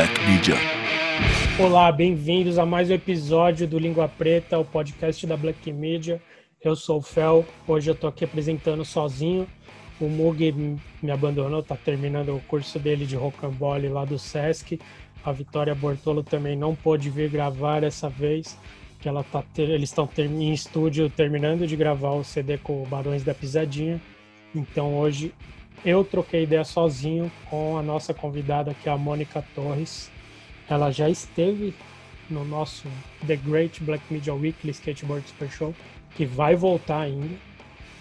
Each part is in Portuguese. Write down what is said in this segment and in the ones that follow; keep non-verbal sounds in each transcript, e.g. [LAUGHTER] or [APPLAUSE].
Black Media. Olá, bem-vindos a mais um episódio do Língua Preta, o podcast da Black Media. Eu sou o Fel, hoje eu tô aqui apresentando sozinho. O Mug me abandonou, tá terminando o curso dele de rocambole lá do Sesc. A Vitória Bortolo também não pôde vir gravar essa vez, que ela tá ter... eles estão ter... em estúdio terminando de gravar o CD com o Barões da Pisadinha. Então hoje eu troquei ideia sozinho com a nossa convidada, que é a Mônica Torres. Ela já esteve no nosso The Great Black Media Weekly Skateboard Super Show, que vai voltar ainda.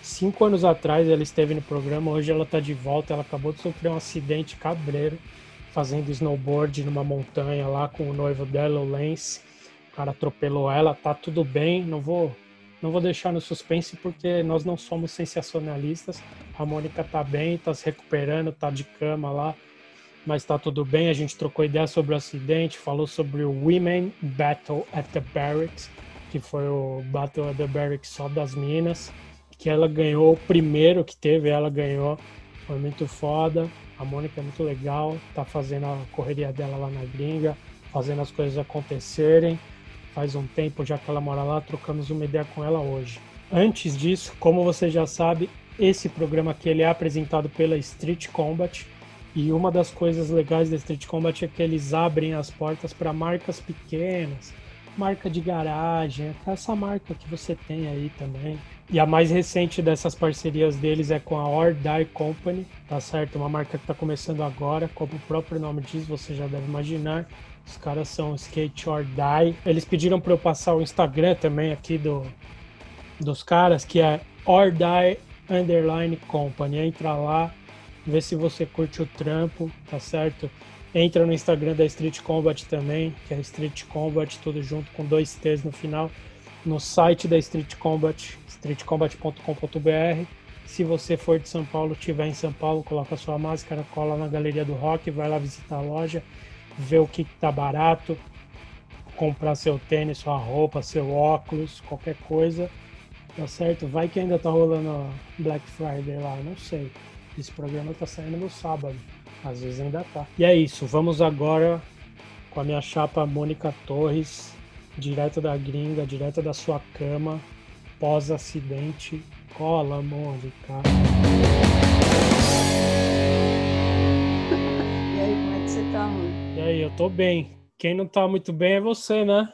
Cinco anos atrás ela esteve no programa, hoje ela está de volta. Ela acabou de sofrer um acidente cabreiro fazendo snowboard numa montanha lá com o noivo dela, o Lance. O cara atropelou ela, tá tudo bem, não vou não vou deixar no suspense porque nós não somos sensacionalistas. A Mônica tá bem, tá se recuperando, tá de cama lá, mas tá tudo bem. A gente trocou ideia sobre o acidente, falou sobre o Women Battle at the Barracks, que foi o Battle at the Barracks só das minas, que ela ganhou o primeiro que teve, ela ganhou. Foi muito foda. A Mônica é muito legal, tá fazendo a correria dela lá na gringa, fazendo as coisas acontecerem faz um tempo já que ela mora lá, trocamos uma ideia com ela hoje. Antes disso, como você já sabe, esse programa aqui ele é apresentado pela Street Combat e uma das coisas legais da Street Combat é que eles abrem as portas para marcas pequenas, marca de garagem, essa marca que você tem aí também. E a mais recente dessas parcerias deles é com a Or Die Company, tá certo? Uma marca que está começando agora, como o próprio nome diz, você já deve imaginar. Os caras são Skate or Die. Eles pediram para eu passar o Instagram também aqui do dos caras, que é Or Die Underline Company. Entra lá, vê se você curte o trampo, tá certo? Entra no Instagram da Street Combat também, que é Street Combat, tudo junto com dois T's no final. No site da Street Combat, streetcombat.com.br. Se você for de São Paulo, estiver em São Paulo, coloca sua máscara, cola na Galeria do Rock, vai lá visitar a loja ver o que está barato, comprar seu tênis, sua roupa, seu óculos, qualquer coisa, tá certo? Vai que ainda tá rolando Black Friday lá, não sei. Esse programa tá saindo no sábado, às vezes ainda tá. E é isso, vamos agora com a minha chapa Mônica Torres, direto da gringa, direto da sua cama, pós-acidente. Cola, Mônica. [LAUGHS] E aí, eu tô bem. Quem não tá muito bem é você, né?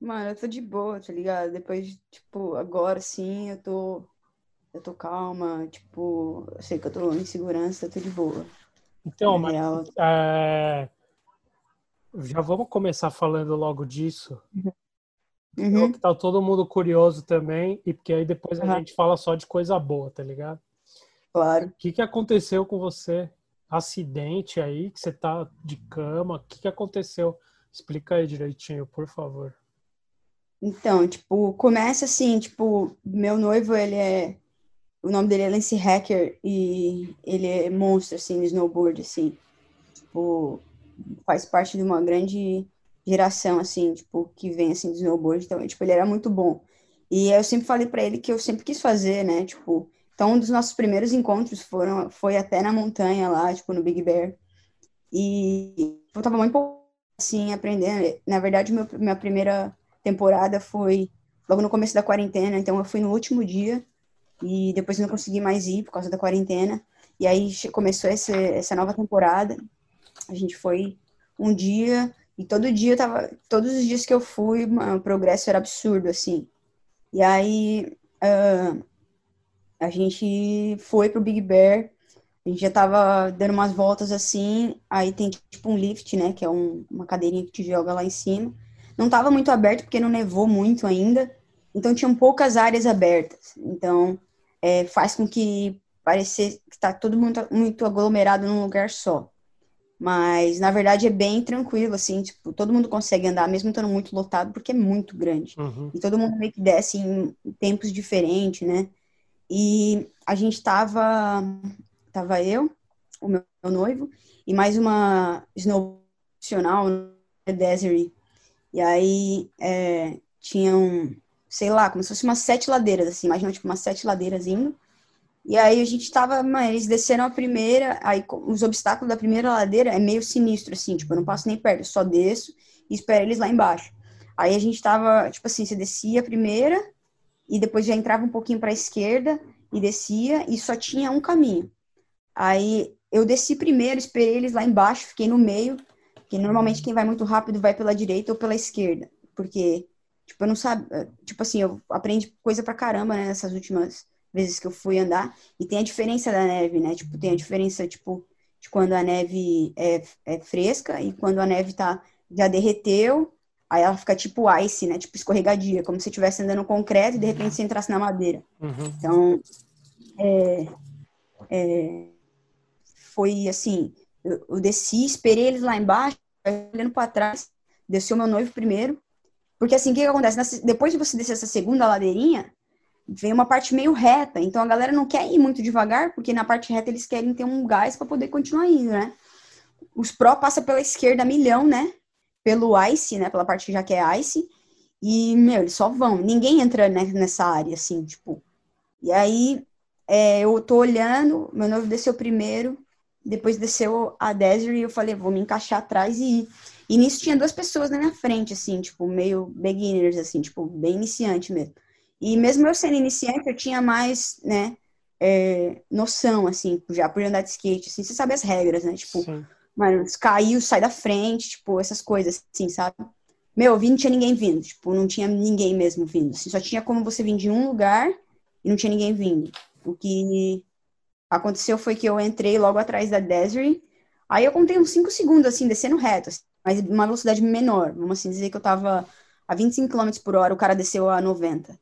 Mano, eu tô de boa, tá ligado? Depois, tipo, agora sim, eu tô. Eu tô calma, tipo, eu sei que eu tô em segurança, eu tô de boa. Então, mas. É... Já vamos começar falando logo disso. Uhum. Que tá todo mundo curioso também, e porque aí depois a uhum. gente fala só de coisa boa, tá ligado? Claro. O que, que aconteceu com você? Acidente aí, que você tá de cama, o que, que aconteceu? Explica aí direitinho, por favor. Então, tipo, começa assim, tipo, meu noivo, ele é, o nome dele é Lance Hacker e ele é monstro, assim, no snowboard, assim, tipo, faz parte de uma grande geração, assim, tipo, que vem, assim, de snowboard, então, tipo, ele era muito bom. E eu sempre falei para ele que eu sempre quis fazer, né, tipo, então, um dos nossos primeiros encontros foram, foi até na montanha lá, tipo, no Big Bear. E eu tava muito assim, aprendendo. Na verdade, meu, minha primeira temporada foi logo no começo da quarentena, então eu fui no último dia e depois não consegui mais ir por causa da quarentena. E aí começou essa, essa nova temporada. A gente foi um dia e todo dia eu tava, todos os dias que eu fui, o progresso era absurdo assim. E aí uh, a gente foi pro Big Bear, a gente já tava dando umas voltas assim, aí tem tipo um lift, né, que é um, uma cadeirinha que te joga lá em cima. Não tava muito aberto porque não nevou muito ainda, então tinham poucas áreas abertas. Então, é, faz com que parecer que tá todo mundo muito aglomerado num lugar só. Mas, na verdade, é bem tranquilo, assim, tipo, todo mundo consegue andar, mesmo estando muito lotado, porque é muito grande. Uhum. E todo mundo meio que desce em tempos diferentes, né? E a gente tava, tava eu, o meu, noivo, e mais uma snow profissional, Desiree. E aí é, tinham, sei lá, como se fosse umas sete ladeiras, assim, imagina tipo umas sete ladeiras indo. E aí a gente tava, mano, eles desceram a primeira, aí os obstáculos da primeira ladeira é meio sinistro, assim, tipo, eu não passo nem perto, eu só desço e espero eles lá embaixo. Aí a gente tava, tipo assim, você descia a primeira e depois já entrava um pouquinho para a esquerda e descia e só tinha um caminho. Aí eu desci primeiro, esperei eles lá embaixo, fiquei no meio, que normalmente quem vai muito rápido vai pela direita ou pela esquerda, porque tipo, eu não sabia, tipo assim, eu aprendi coisa pra caramba, né, nessas últimas vezes que eu fui andar, e tem a diferença da neve, né? Tipo, tem a diferença tipo de quando a neve é, é fresca e quando a neve tá já derreteu, aí ela fica tipo ice, né? Tipo escorregadia, como se estivesse andando no concreto e de repente você entrasse na madeira. Uhum. Então, é, é, foi assim, eu, eu, desci, esperei eles lá embaixo, olhando para trás, desceu meu noivo primeiro, porque assim, o que, que acontece? Depois de você descer essa segunda ladeirinha, vem uma parte meio reta, então a galera não quer ir muito devagar, porque na parte reta eles querem ter um gás para poder continuar indo, né? Os pró passa pela esquerda milhão, né? Pelo ice, né? Pela parte que já que é ice. E, meu, eles só vão. Ninguém entra né, nessa área, assim, tipo. E aí, é, eu tô olhando, meu noivo desceu primeiro, depois desceu a Desiree e eu falei, vou me encaixar atrás e ir. E nisso tinha duas pessoas na minha frente, assim, tipo, meio beginners, assim, tipo, bem iniciante mesmo. E mesmo eu sendo iniciante, eu tinha mais, né, é, noção, assim, já por andar de skate, assim, você sabe as regras, né? Tipo, Sim. Mano, caiu, sai da frente, tipo, essas coisas, assim, sabe? Meu, eu vi, não tinha ninguém vindo, tipo, não tinha ninguém mesmo vindo, assim, só tinha como você vir de um lugar e não tinha ninguém vindo. O que aconteceu foi que eu entrei logo atrás da Desiree, aí eu contei uns 5 segundos, assim, descendo reto, assim, mas uma velocidade menor, vamos assim dizer que eu tava a 25 km por hora, o cara desceu a 90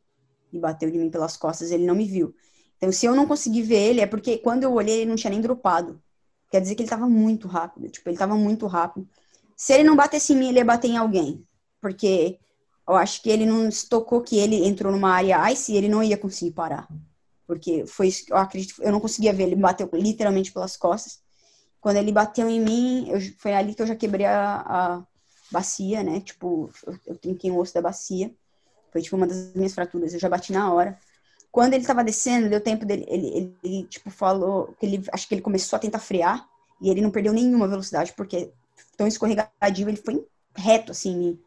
e bateu de mim pelas costas, ele não me viu. Então, se eu não consegui ver ele, é porque quando eu olhei, ele não tinha nem dropado. Quer dizer que ele tava muito rápido, tipo, ele tava muito rápido. Se ele não batesse em mim, ele ia bater em alguém, porque eu acho que ele não tocou que ele entrou numa área ice e ele não ia conseguir parar. Porque foi isso que eu acredito, eu não conseguia ver, ele bateu literalmente pelas costas. Quando ele bateu em mim, eu, foi ali que eu já quebrei a, a bacia, né? Tipo, eu, eu trinquei o osso da bacia. Foi, tipo, uma das minhas fraturas. Eu já bati na hora. Quando ele tava descendo, deu tempo dele, ele, ele, tipo, falou que ele, acho que ele começou a tentar frear e ele não perdeu nenhuma velocidade, porque tão escorregadio, ele foi reto, assim,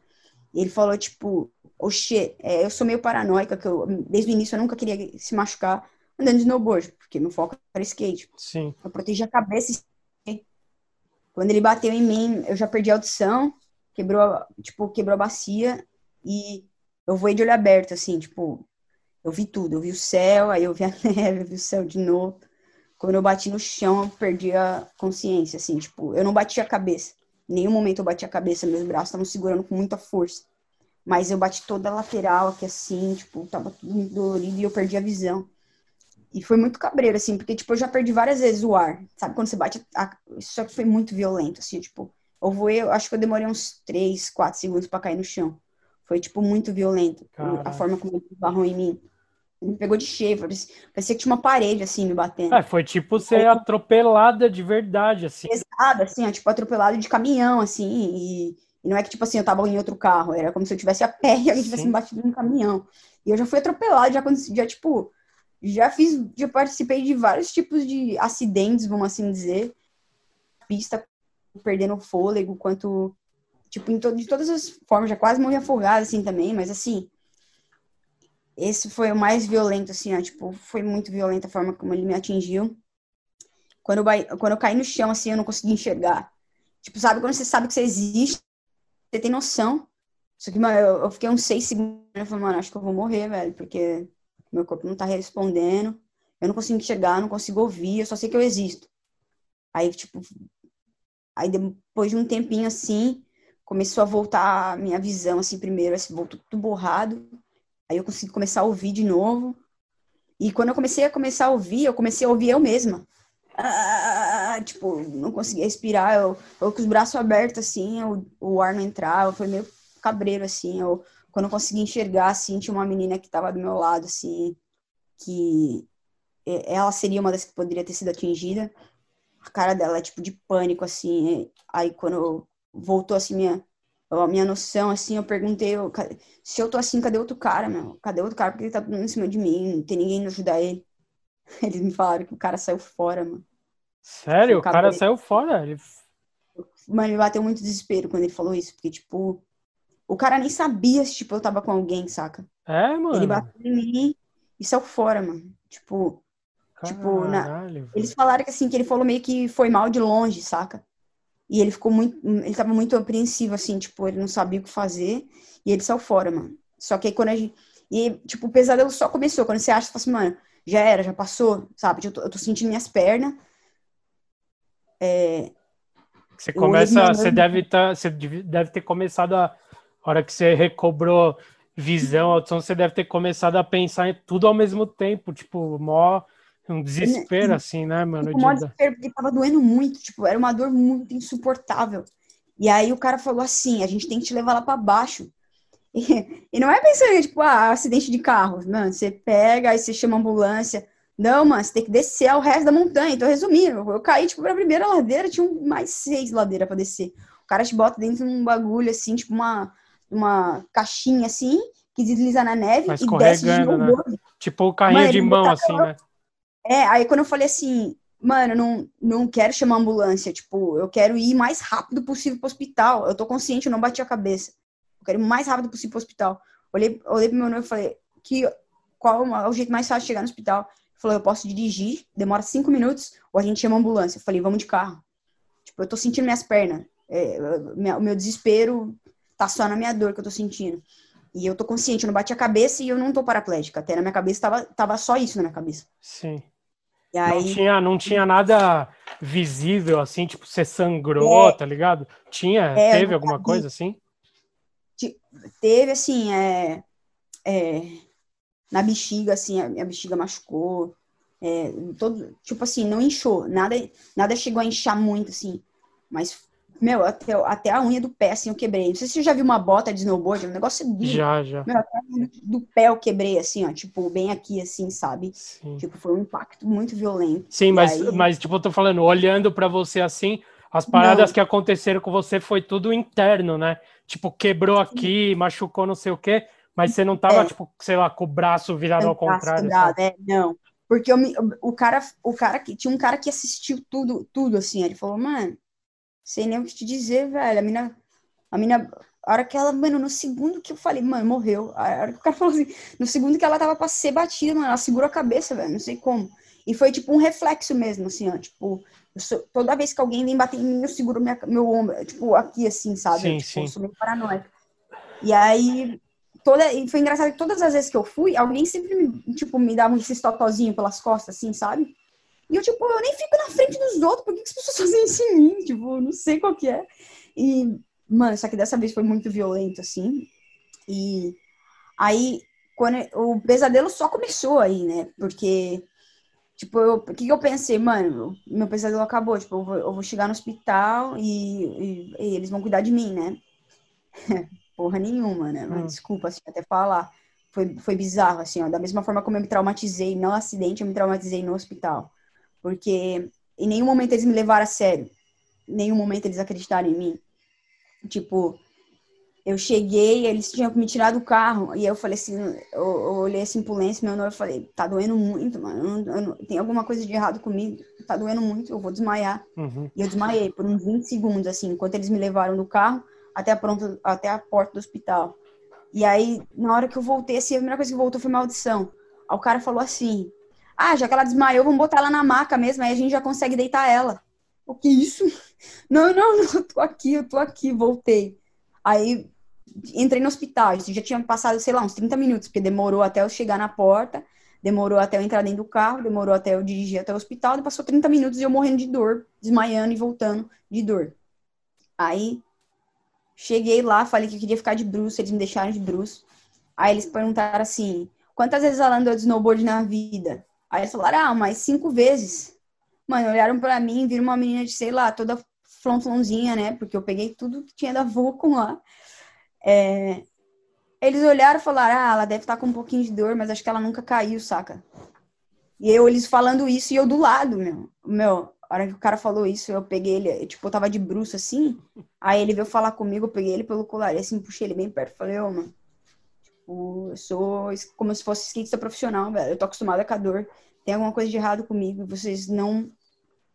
e ele falou, tipo, oxê, é, eu sou meio paranoica, que eu, desde o início eu nunca queria se machucar andando de snowboard, porque meu foco era skate. Sim. Eu protegi a cabeça quando ele bateu em mim, eu já perdi a audição, quebrou, tipo, quebrou a bacia e eu voei de olho aberto, assim, tipo, eu vi tudo. Eu vi o céu, aí eu vi a [LAUGHS] neve, eu vi o céu de novo. Quando eu bati no chão, eu perdi a consciência, assim, tipo, eu não bati a cabeça. Em nenhum momento eu bati a cabeça, meus braços estavam segurando com muita força. Mas eu bati toda a lateral aqui, assim, tipo, tava tudo muito dolorido e eu perdi a visão. E foi muito cabreiro, assim, porque, tipo, eu já perdi várias vezes o ar. Sabe quando você bate? A... Só que foi muito violento, assim, tipo, eu voei, eu acho que eu demorei uns 3, 4 segundos para cair no chão. Foi, tipo, muito violento. Caraca. A forma como ele barrou em mim. Me pegou de cheio, parecia que tinha uma parede, assim, me batendo. É, foi tipo ser atropelada de verdade, assim. Pesada, assim, ó, tipo, atropelada de caminhão, assim, e, e, não é que, tipo assim, eu tava em outro carro, era como se eu tivesse a pé e alguém tivesse me batido num caminhão. E eu já fui atropelada, já, já, tipo, já fiz, já participei de vários tipos de acidentes, vamos assim dizer. Pista perdendo fôlego, quanto tipo, to de todas as formas, já quase morri afogada, assim, também, mas, assim, esse foi o mais violento, assim, ó, tipo, foi muito violenta a forma como ele me atingiu. Quando eu, quando eu caí no chão, assim, eu não consegui enxergar. Tipo, sabe, quando você sabe que você existe, você tem noção. Só que, mano, eu, eu fiquei uns seis segundos, eu falei, mano, acho que eu vou morrer, velho, porque meu corpo não tá respondendo, eu não consigo enxergar, não consigo ouvir, eu só sei que eu existo. Aí, tipo, aí depois de um tempinho assim, começou a voltar a minha visão, assim, primeiro, assim, voltou tudo borrado. Aí eu consegui começar a ouvir de novo. E quando eu comecei a começar a ouvir, eu comecei a ouvir eu mesma. Ah, tipo, não conseguia respirar, eu, eu com os braços abertos, assim, eu, o ar não entrava, foi meio cabreiro, assim, eu, quando eu consegui enxergar, assim, tinha uma menina que estava do meu lado, assim, que ela seria uma das que poderia ter sido atingida. A cara dela é tipo de pânico, assim. Aí quando voltou assim minha a minha noção, assim, eu perguntei, eu, se eu tô assim, cadê outro cara, meu? Cadê outro cara? Porque ele tá em cima de mim, não tem ninguém pra ajudar ele. [LAUGHS] Eles me falaram que o cara saiu fora, mano. Sério? O cara saiu fora? Ele... Mano, me bateu muito desespero quando ele falou isso, porque, tipo, o cara nem sabia se, tipo, eu tava com alguém, saca? É, mano. Ele bateu em mim e saiu fora, mano. Tipo, Caralho, tipo, na... eles falaram que assim, que ele falou meio que foi mal de longe, saca? E ele ficou muito, ele tava muito apreensivo, assim, tipo, ele não sabia o que fazer, e ele saiu fora, mano. Só que aí quando a gente, e, tipo, o pesadelo só começou, quando você acha, você fala assim, mano, já era, já passou, sabe? Eu tô, eu tô sentindo minhas pernas, é, você começa, você deve, tá, você deve ter começado a, a hora que você recobrou visão, audição, você deve ter começado a pensar em tudo ao mesmo tempo, tipo, mó um desespero, assim, né, mano? Tipo, mó desespero, porque tava doendo muito, tipo, era uma dor muito insuportável. E aí o cara falou assim, a gente tem que te levar lá para baixo. [LAUGHS] E, e, não é pensando, tipo, ah, acidente de carro. Mano, você pega, aí você chama a ambulância, não, mas tem que descer ao resto da montanha. Então, resumindo, eu, eu caí, tipo, pra primeira ladeira, tinha mais seis ladeiras pra descer. O cara te bota dentro de um bagulho, assim, tipo uma, uma caixinha, assim, que desliza na neve Mas e desce de novo. Né? Tipo o carrinho mano, de mão, assim, né? É, aí quando eu falei assim, mano, não, não quero chamar ambulância, tipo, eu quero ir mais rápido possível pro hospital. Eu tô consciente, eu não bati a cabeça. Eu quero ir mais rápido possível pro hospital. Olhei, olhei pro meu noivo e falei, que, qual é o jeito mais fácil de chegar no hospital? falou, eu posso dirigir, demora cinco minutos, ou a gente chama a ambulância. Eu falei, vamos de carro. Tipo, eu tô sentindo minhas pernas. É, o meu desespero tá só na minha dor que eu tô sentindo. E eu tô consciente, eu não bati a cabeça e eu não tô paraplégica. Até na minha cabeça tava, tava só isso na minha cabeça. Sim. Aí... não, tinha, não tinha nada visível, assim, tipo, você sangrou, é, tá ligado? Tinha, é, teve alguma coisa assim? Teve, assim, é, é, na bexiga, assim, a minha bexiga machucou. É, todo, tipo assim, não inchou. Nada, nada chegou a inchar muito, assim. Mas, meu, até, até a unha do pé, assim, eu quebrei. Não sei se você já viu uma bota de snowboard, é um negócio duro. Já, já. Meu, até a unha do pé eu quebrei, assim, ó. Tipo, bem aqui, assim, sabe? Sim. Tipo, foi um impacto muito violento. Sim, mas, aí... mas, tipo, eu tô falando, olhando para você assim, as paradas não. que aconteceram com você foi tudo interno, né? Tipo, quebrou aqui, machucou não sei o quê mas você não tava, é. tipo, sei lá, com o braço virado ao contrário. Virado, é, não. Porque eu, o cara, o cara que tinha um cara que assistiu tudo, tudo assim. Ele falou, mano, sei nem o que te dizer, velho. A mina, a mina, a hora que ela, mano, no segundo que eu falei, mano, morreu. A hora que o cara [LAUGHS] falou assim, no segundo que ela tava pra ser batida, mano, ela segurou a cabeça, velho, não sei como. E foi tipo um reflexo mesmo, assim, ó, tipo, sou, toda vez que alguém vem bater em mim, eu seguro minha, meu ombro, tipo, aqui assim, sabe? Sim, eu, tipo, sim. Eu sou meio paranoica. E aí, toda, e foi engraçado que todas as vezes que eu fui, alguém sempre me, tipo, me dava esse totozinho pelas costas, assim, sabe? E eu, tipo, eu nem fico na frente dos outros, por que, que as pessoas [LAUGHS] fazem isso em mim? Tipo, não sei qual que é. E, mano, só que dessa vez foi muito violento, assim. E aí, quando o pesadelo só começou aí, né? Porque, tipo, o que, que eu pensei? Mano, meu pesadelo acabou. Tipo, eu vou, eu vou chegar no hospital e, e, e eles vão cuidar de mim, né? [LAUGHS] porra nenhuma, né? Mas, hum. Desculpa, assim, até falar. Foi, foi bizarro, assim, ó. Da mesma forma como eu me traumatizei no acidente, eu me traumatizei no hospital. Porque em nenhum momento eles me levaram a sério. Em nenhum momento eles acreditaram em mim. Tipo, eu cheguei, eles tinham que me tirar do carro. E eu falei assim, eu, eu olhei assim pro lenço, meu noivo, falei, tá doendo muito, mano. Eu não, eu não, tem alguma coisa de errado comigo. Tá doendo muito, eu vou desmaiar. Uhum. E eu desmaiei por uns 20 segundos, assim, enquanto eles me levaram do carro até a, até a porta do hospital. E aí, na hora que eu voltei, assim, a primeira coisa que voltou foi maldição. Aí o cara falou assim: Ah, já que ela desmaiou, vamos botar ela na maca mesmo, aí a gente já consegue deitar ela. O que isso? [LAUGHS] Não, não, não, eu tô aqui, eu tô aqui, voltei. Aí entrei no hospital, já tinha passado, sei lá, uns 30 minutos, porque demorou até eu chegar na porta, demorou até eu entrar dentro do carro, demorou até eu dirigir até o hospital, passou 30 minutos e eu morrendo de dor, desmaiando e voltando de dor. Aí Cheguei lá, falei que queria ficar de bruxo, eles me deixaram de bruxo. Aí eles perguntaram assim: quantas vezes ela andou de snowboard na vida? Aí eles falaram: ah, mais cinco vezes. Mano, olharam pra mim, viram uma menina de, sei lá, toda flonflonzinha, né? Porque eu peguei tudo que tinha da Vulcan lá. É... Eles olharam e falaram: ah, ela deve estar tá com um pouquinho de dor, mas acho que ela nunca caiu, saca? E eu, eles falando isso e eu do lado, meu. Meu, a hora que o cara falou isso, eu peguei ele, tipo, eu tava de bruxo assim. Aí ele veio falar comigo, eu peguei ele pelo colar e assim, puxei ele bem perto. Falei, ô, oh, mano, tipo, eu sou como se fosse skatista profissional, velho. Eu tô acostumada com a dor. tem alguma coisa de errado comigo, vocês não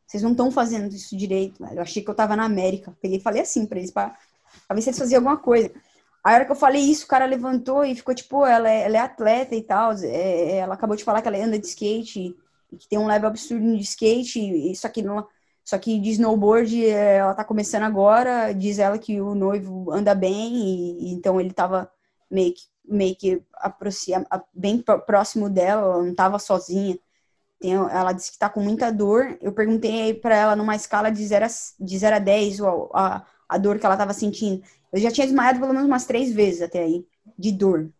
vocês não estão fazendo isso direito. Eu achei que eu tava na América. Peguei e falei assim para eles, para ver se eles faziam alguma coisa. A hora que eu falei isso, o cara levantou e ficou tipo, ela é, ela é atleta e tal. É, ela acabou de falar que ela anda de skate e que tem um level absurdo de skate. E aqui não, só que de snowboard é, ela tá começando agora. Diz ela que o noivo anda bem e, e então ele tava meio que, meio que aproxima, bem próximo dela, ela não tava sozinha. Tem, ela disse que tá com muita dor. Eu perguntei para ela numa escala de 0 a, de 0 a 10 a, a dor que ela tava sentindo. Eu já tinha desmaiado pelo menos umas três vezes até aí, de dor.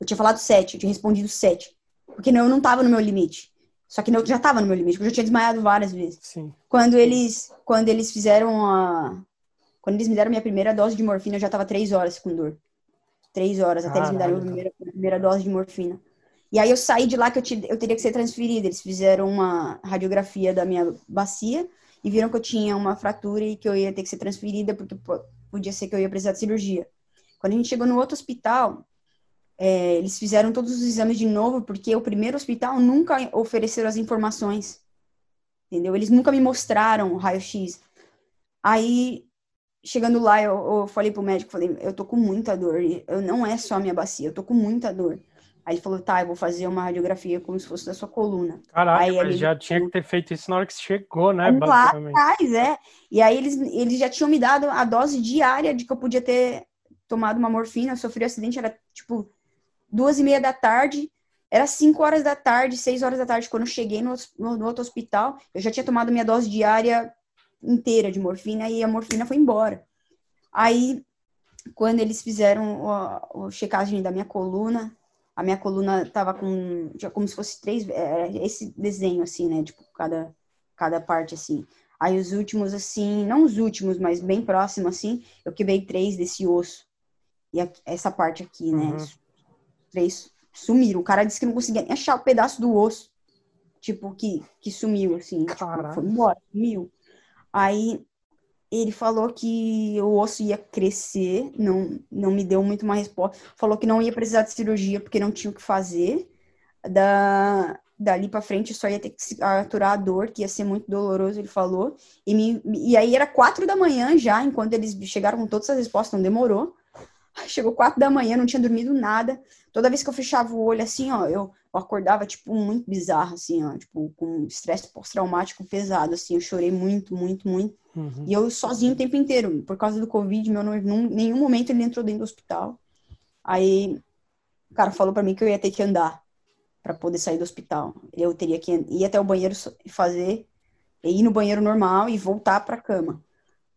Eu tinha falado 7, eu tinha respondido 7. Porque não, eu não tava no meu limite. Só que eu já tava no meu limite, porque eu já tinha desmaiado várias vezes. Sim. Quando eles, quando eles fizeram a. Quando eles me deram minha primeira dose de morfina, eu já tava três horas com dor. Três horas, até Caralho. eles me darem a primeira, a primeira dose de morfina. E aí eu saí de lá que eu, te, eu teria que ser transferida. Eles fizeram uma radiografia da minha bacia e viram que eu tinha uma fratura e que eu ia ter que ser transferida porque podia ser que eu ia precisar de cirurgia. Quando a gente chegou no outro hospital, é, eles fizeram todos os exames de novo porque o primeiro hospital nunca ofereceram as informações. Entendeu? Eles nunca me mostraram o raio-x. Aí, chegando lá, eu, eu falei pro médico, falei, eu tô com muita dor. Eu, não é só a minha bacia, eu tô com muita dor. Aí ele falou, tá, eu vou fazer uma radiografia como se fosse da sua coluna. Caralho, aí, mas já tinha que ter feito isso na hora que você chegou, né? Lá atrás, é. E aí eles, eles já tinham me dado a dose diária de que eu podia ter tomado uma morfina, eu sofri um acidente, era tipo duas e meia da tarde, era cinco horas da tarde, seis horas da tarde, quando eu cheguei no, no, no outro hospital, eu já tinha tomado minha dose diária inteira de morfina e a morfina foi embora. Aí, quando eles fizeram a, a checagem da minha coluna, a minha coluna tava com já como se fosse três é, esse desenho assim né tipo cada cada parte assim. Aí os últimos assim não os últimos mas bem próximo assim eu quebrei três desse osso. E a, essa parte aqui né uhum. três sumiram. O cara disse que não conseguia nem achar o pedaço do osso tipo que que sumiu assim tipo, foi embora sumiu aí ele falou que o osso ia crescer, não, não me deu muito uma resposta. Falou que não ia precisar de cirurgia porque não tinha o que fazer. Da, dali para frente só ia ter que aturar a dor, que ia ser muito doloroso, ele falou. E, me, e aí era quatro da manhã já, enquanto eles chegaram com todas as respostas, não demorou. Chegou quatro da manhã, não tinha dormido nada. Toda vez que eu fechava o olho assim, ó, eu, eu acordava, tipo, muito bizarro, assim, ó, tipo, com estresse pós-traumático pesado, assim, eu chorei muito, muito, muito. Uhum. E eu sozinho o tempo inteiro, por causa do Covid, meu noivo, em nenhum momento ele entrou dentro do hospital. Aí, o cara falou para mim que eu ia ter que andar para poder sair do hospital. Eu teria que ir até o banheiro e fazer, ir no banheiro normal e voltar para cama.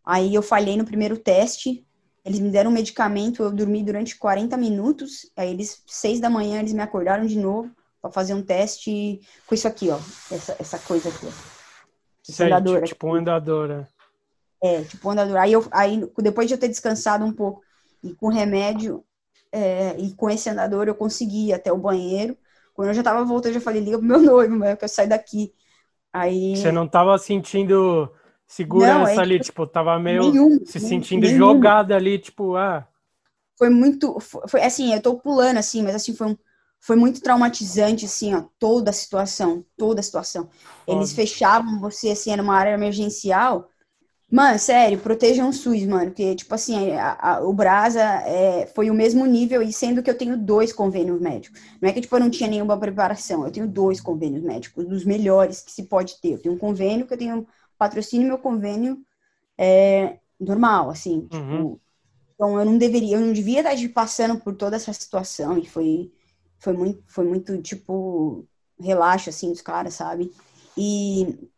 Aí eu falhei no primeiro teste, eles me deram um medicamento, eu dormi durante 40 minutos, aí eles, seis da manhã, eles me acordaram de novo para fazer um teste com isso aqui, ó, essa, essa coisa aqui, ó. Sei, andadora. Tipo andadora. É, tipo andadora. Aí, eu, aí depois de eu ter descansado um pouco e com remédio é, e com esse andador eu consegui ir até o banheiro. Quando eu já tava voltando, eu já falei, liga pro meu noivo, eu quero sair daqui. Aí... Você não tava sentindo segurança não, é, ali, tipo, tipo, tava meio nenhum, se sentindo nenhum. jogada ali, tipo, ah. Foi muito, foi, foi, assim, eu tô pulando assim, mas assim, foi, um, foi muito traumatizante, assim, ó, toda a situação, toda a situação. Eles fechavam você, assim, era uma área emergencial, Mano, sério, protejam o SUS, mano. Porque, tipo assim, a, a, o Brasa é, foi o mesmo nível, e sendo que eu tenho dois convênios médicos. Não é que, tipo, eu não tinha nenhuma preparação. Eu tenho dois convênios médicos, dos melhores que se pode ter. Eu tenho um convênio que eu tenho patrocínio, meu convênio é normal, assim. Tipo, uhum. então, eu não deveria, eu não devia estar passando por toda essa situação. E foi, foi, muito, foi muito, tipo, relaxo, assim, dos caras, sabe? E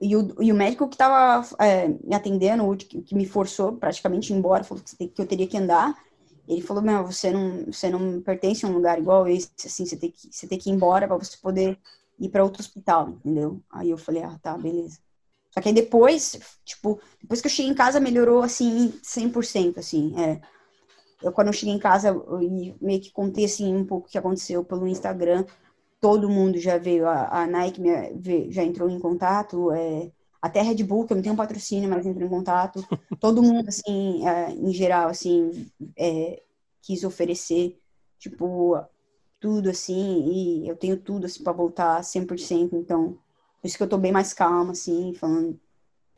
e o, e o médico que estava é, me atendendo, que, que, me forçou praticamente embora, falou que, que eu teria que andar. Ele falou: Meu, você não, você não pertence a um lugar igual esse, assim, você tem que, você tem que ir embora para você poder ir para outro hospital, entendeu? Aí eu falei: Ah, tá, beleza. Só que aí depois, tipo, depois que eu cheguei em casa, melhorou assim, 100%, assim, é. Eu, quando eu cheguei em casa, eu meio que contei, assim, um pouco o que aconteceu pelo Instagram todo mundo já veio, a, a Nike me, já entrou em contato, é, até Red Bull, que eu não tenho patrocínio, mas entrou em contato, [LAUGHS] todo mundo, assim, é, em geral, assim, é, quis oferecer, tipo, tudo, assim, e eu tenho tudo, assim, pra voltar 100%, então, por isso que eu tô bem mais calma, assim, falando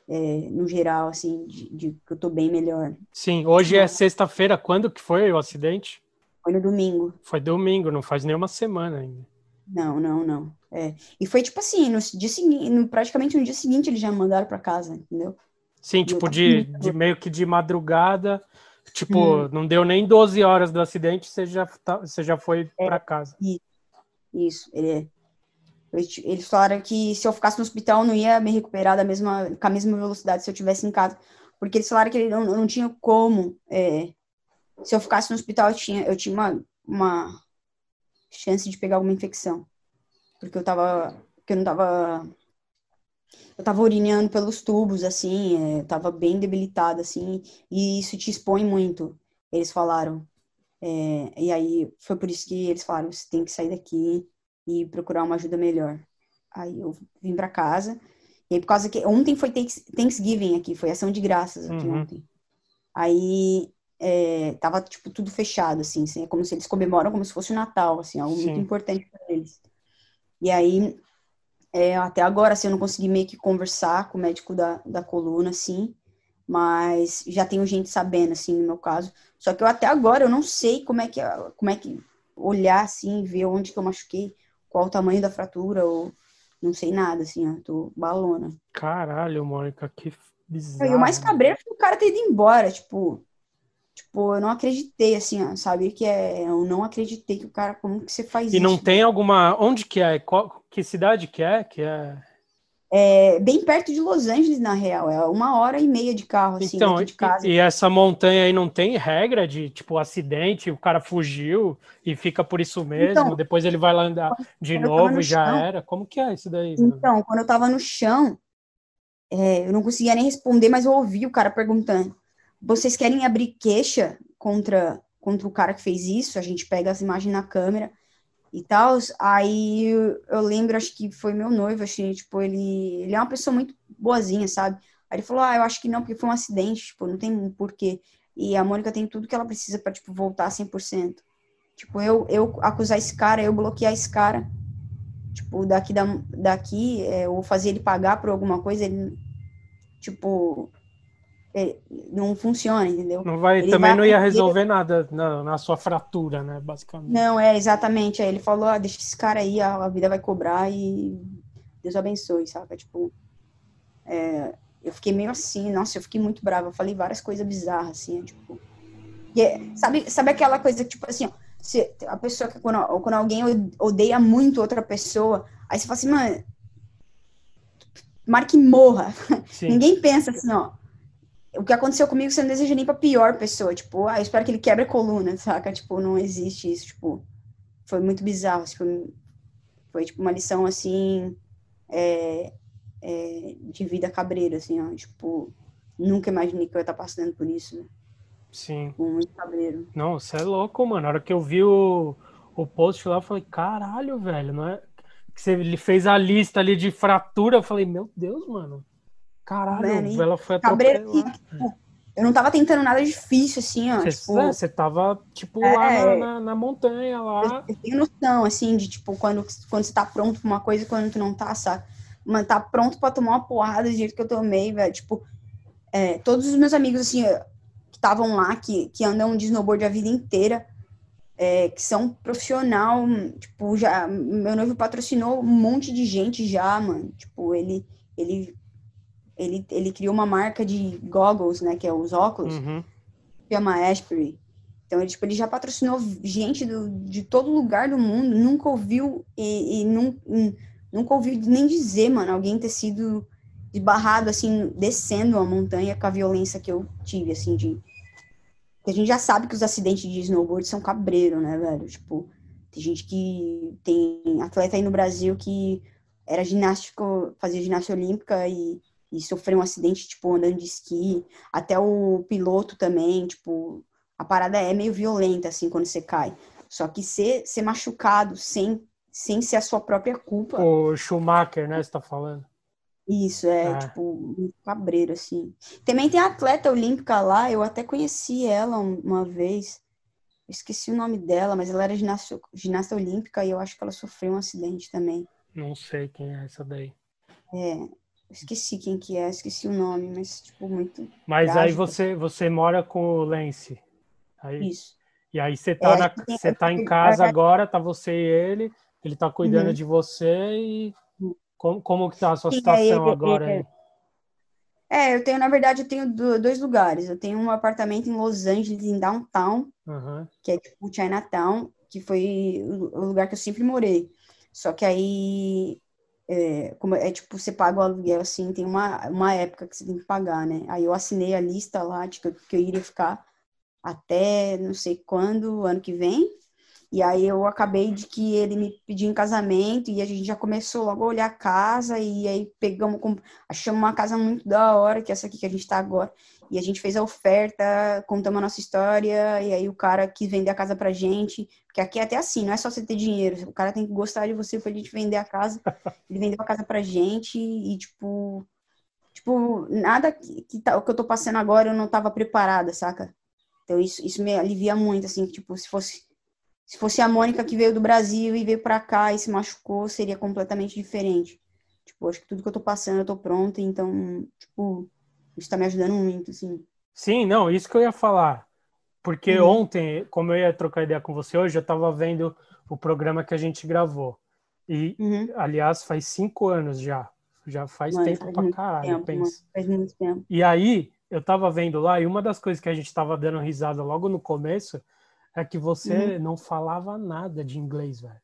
é, no geral, assim, de, de, que eu tô bem melhor. Sim, hoje é sexta-feira, quando que foi o acidente? Foi no domingo. Foi domingo, não faz nem uma semana ainda. Não, não, não. É. E foi tipo assim, no dia seguinte, praticamente no dia seguinte eles já mandaram para casa, entendeu? Sim, tipo de, de meio que de madrugada, tipo, hum. não deu nem 12 horas do acidente, você já, tá, você já foi é, para casa. Isso, isso ele é. Eles falaram que se eu ficasse no hospital, não ia me recuperar da mesma, com a mesma velocidade se eu tivesse em casa. Porque eles falaram que eu não, não tinha como. É, se eu ficasse no hospital, eu tinha, eu tinha uma, uma chance de pegar alguma infecção. Porque eu tava. Porque eu não tava. Eu tava urinando pelos tubos, assim, é, tava bem debilitada, assim, e isso te expõe muito, eles falaram. É, e aí foi por isso que eles falaram: você tem que sair daqui, e procurar uma ajuda melhor. Aí eu vim para casa. E aí, por causa que ontem foi Thanksgiving aqui, foi ação de graças aqui uhum. ontem. Aí é, tava tipo tudo fechado assim, assim, é como se eles comemoram como se fosse o Natal, assim, algo Sim. muito importante para eles. E aí é, até agora assim, eu não consegui meio que conversar com o médico da, da coluna assim, mas já tenho gente sabendo assim no meu caso. Só que eu até agora eu não sei como é que como é que olhar assim, ver onde que eu machuquei, qual o tamanho da fratura, ou não sei nada, assim, ó, tô balona. Caralho, Mônica, que bizarro. E o mais cabreiro foi o cara ter ido embora, tipo, tipo, eu não acreditei, assim, ó, sabe, que é, eu não acreditei que o cara, como que você faz e isso? E não tem alguma, onde que é, qual, que cidade que é, que é... É bem perto de Los Angeles, na real. É uma hora e meia de carro, assim, então, de casa. E, e essa montanha aí não tem regra de, tipo, acidente, o cara fugiu e fica por isso mesmo, então, depois ele vai lá andar de novo e já chão, era? Como que é isso daí? Então, quando eu tava no chão, é, eu não conseguia nem responder, mas eu ouvi o cara perguntando, vocês querem abrir queixa contra, contra o cara que fez isso? A gente pega as imagens na câmera e tal. Aí eu lembro, acho que foi meu noivo, assim, tipo, ele, ele é uma pessoa muito boazinha, sabe? Aí ele falou, ah, eu acho que não, porque foi um acidente, tipo, não tem porquê. E a Mônica tem tudo que ela precisa para tipo, voltar 100%. Tipo, eu, eu acusar esse cara, eu bloquear esse cara, tipo, daqui, da, daqui é, ou fazer ele pagar por alguma coisa, ele, tipo, não funciona, entendeu? Não vai, ele também vai, não ia resolver ele... nada na, na, sua fratura, né, basicamente. Não, é, exatamente. Aí ele falou, ah, deixa esse cara aí, a, a vida vai cobrar e Deus abençoe, sabe? Tipo, é, eu fiquei meio assim, nossa, eu fiquei muito brava. Eu falei várias coisas bizarras, assim, tipo... É, sabe, sabe aquela coisa que, tipo assim, ó, se, a pessoa que quando, quando alguém odeia muito outra pessoa, aí você fala assim, mano, marque morra. [LAUGHS] Ninguém pensa assim, ó, o que aconteceu comigo você não deseja nem pra pior pessoa. Tipo, ah, eu espero que ele quebre a coluna, [LAUGHS] saca? Tipo, não existe isso. Tipo, foi muito bizarro. Tipo, foi, tipo, uma lição, assim, é, é, de vida cabreira, assim, ó. Tipo, nunca imaginei que eu ia estar passando por isso. Né? Sim. Muito cabreiro. Não, você é louco, mano. Na hora que eu vi o, o post lá, eu falei, caralho, velho, não é... Que você, ele fez a lista ali de fratura, eu falei, meu Deus, mano. Caralho, ela foi atropelada. Tipo, eu não tava tentando nada difícil, assim, ó. Você, tipo, é, você tava, tipo, é, lá na, na, na, montanha, lá. Eu, eu, tenho noção, assim, de, tipo, quando, quando você tá pronto pra uma coisa e quando tu não tá, sabe? Mano, tá pronto pra tomar uma porrada do jeito que eu tomei, velho. Tipo, é, todos os meus amigos, assim, que estavam lá, que, que andam de snowboard a vida inteira, é, que são profissional, tipo, já... Meu noivo patrocinou um monte de gente já, mano. Tipo, ele... Ele ele, ele criou uma marca de goggles, né, que é os óculos, uhum. chama Ashbury. Então, ele, tipo, ele já patrocinou gente do, de todo lugar do mundo, nunca ouviu e, e num, nunca ouviu nem dizer, mano, alguém ter sido esbarrado, assim, descendo a montanha com a violência que eu tive, assim, de... A gente já sabe que os acidentes de snowboard são cabreiro, né, velho? Tipo, tem gente que... Tem atleta aí no Brasil que era ginástico, fazia ginástica olímpica e e sofreu um acidente, tipo, andando de esqui. Até o piloto também, tipo, a parada é meio violenta, assim, quando você cai. Só que ser, ser machucado sem, sem ser a sua própria culpa. O Schumacher, né, você tá falando? Isso, é, é. tipo, um cabreiro, assim. Também tem a atleta olímpica lá, eu até conheci ela uma vez. esqueci o nome dela, mas ela era ginasta, ginasta olímpica e eu acho que ela sofreu um acidente também. Não sei quem é essa daí. É, esqueci quem que é, esqueci o nome, mas tipo muito. Mas aí você você mora com o Lance. Aí, Isso. E aí você tá, É, na, você tá em casa agora, tá você e ele, ele tá cuidando Uhum. de você e como, como que tá a sua Sim, situação aí, agora é, aí? É, eu tenho, na verdade, eu tenho do- dois lugares. Eu tenho um apartamento em Los Angeles, em Downtown, Aham. que é tipo Chinatown, que foi o lugar que eu sempre morei. Só que aí, é, como é tipo, você paga o aluguel assim, tem uma, uma época que você tem que pagar, né? Aí eu assinei a lista lá de que eu, que eu iria ficar até não sei quando, ano que vem. E aí eu acabei de que ele me pediu em casamento e a gente já começou logo a olhar a casa e aí pegamos, achamos uma casa muito da hora, que é essa aqui que a gente tá agora. E a gente fez a oferta, contamos a nossa história, e aí o cara quis vender a casa pra gente, porque aqui é até assim, não é só você ter dinheiro, o cara tem que gostar de você pra gente vender a casa. [LAUGHS] Ele vendeu a casa pra gente e, tipo, tipo, nada que, que tá, o que eu tô passando agora eu não tava preparada, saca? Então isso, isso me alivia muito, assim, que, tipo, se fosse se fosse a Mônica que veio do Brasil e veio pra cá e se machucou, seria completamente diferente. Tipo, acho que tudo que eu tô passando eu tô pronta, então, tipo, isso tá me ajudando muito, assim. Sim, não, isso que eu ia falar. Porque Uhum. ontem, como eu ia trocar ideia com você hoje, eu tava vendo o programa que a gente gravou. E, Uhum. aliás, faz cinco anos já. Já faz Mano, tempo faz pra caralho, tempo, pensa. Faz muito tempo. E aí, eu tava vendo lá, e uma das coisas que a gente tava dando risada logo no começo é que você não falava nada de inglês, velho.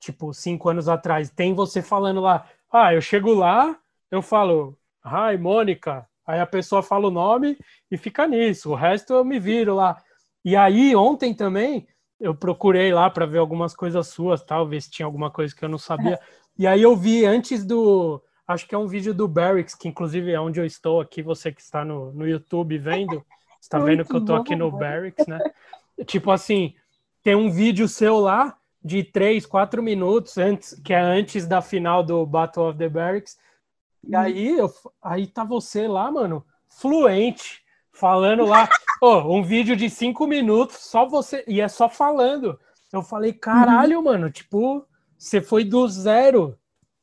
Tipo, cinco anos atrás. Tem você falando lá, ah, eu chego lá, eu falo, hi, Mônica. Aí a pessoa fala o nome e fica nisso. O resto eu me viro lá. E aí, ontem também, eu procurei lá para ver algumas coisas suas, tal, ver se tinha alguma coisa que eu não sabia. [LAUGHS] E aí eu vi antes do. Acho que é um vídeo do Barracks, que inclusive é onde eu estou aqui, você que está no, no YouTube vendo, está [LAUGHS] vendo Muito que eu tô aqui no. Barracks, né? [LAUGHS] Tipo assim, tem um vídeo seu lá de 3, 4 minutos antes, que é antes da final do Battle of the Barracks. E aí, eu, aí tá você lá, mano, fluente, falando lá, [LAUGHS] ó, um vídeo de 5 minutos, só você, e é só falando. Eu falei, caralho, mano, tipo, você foi do zero,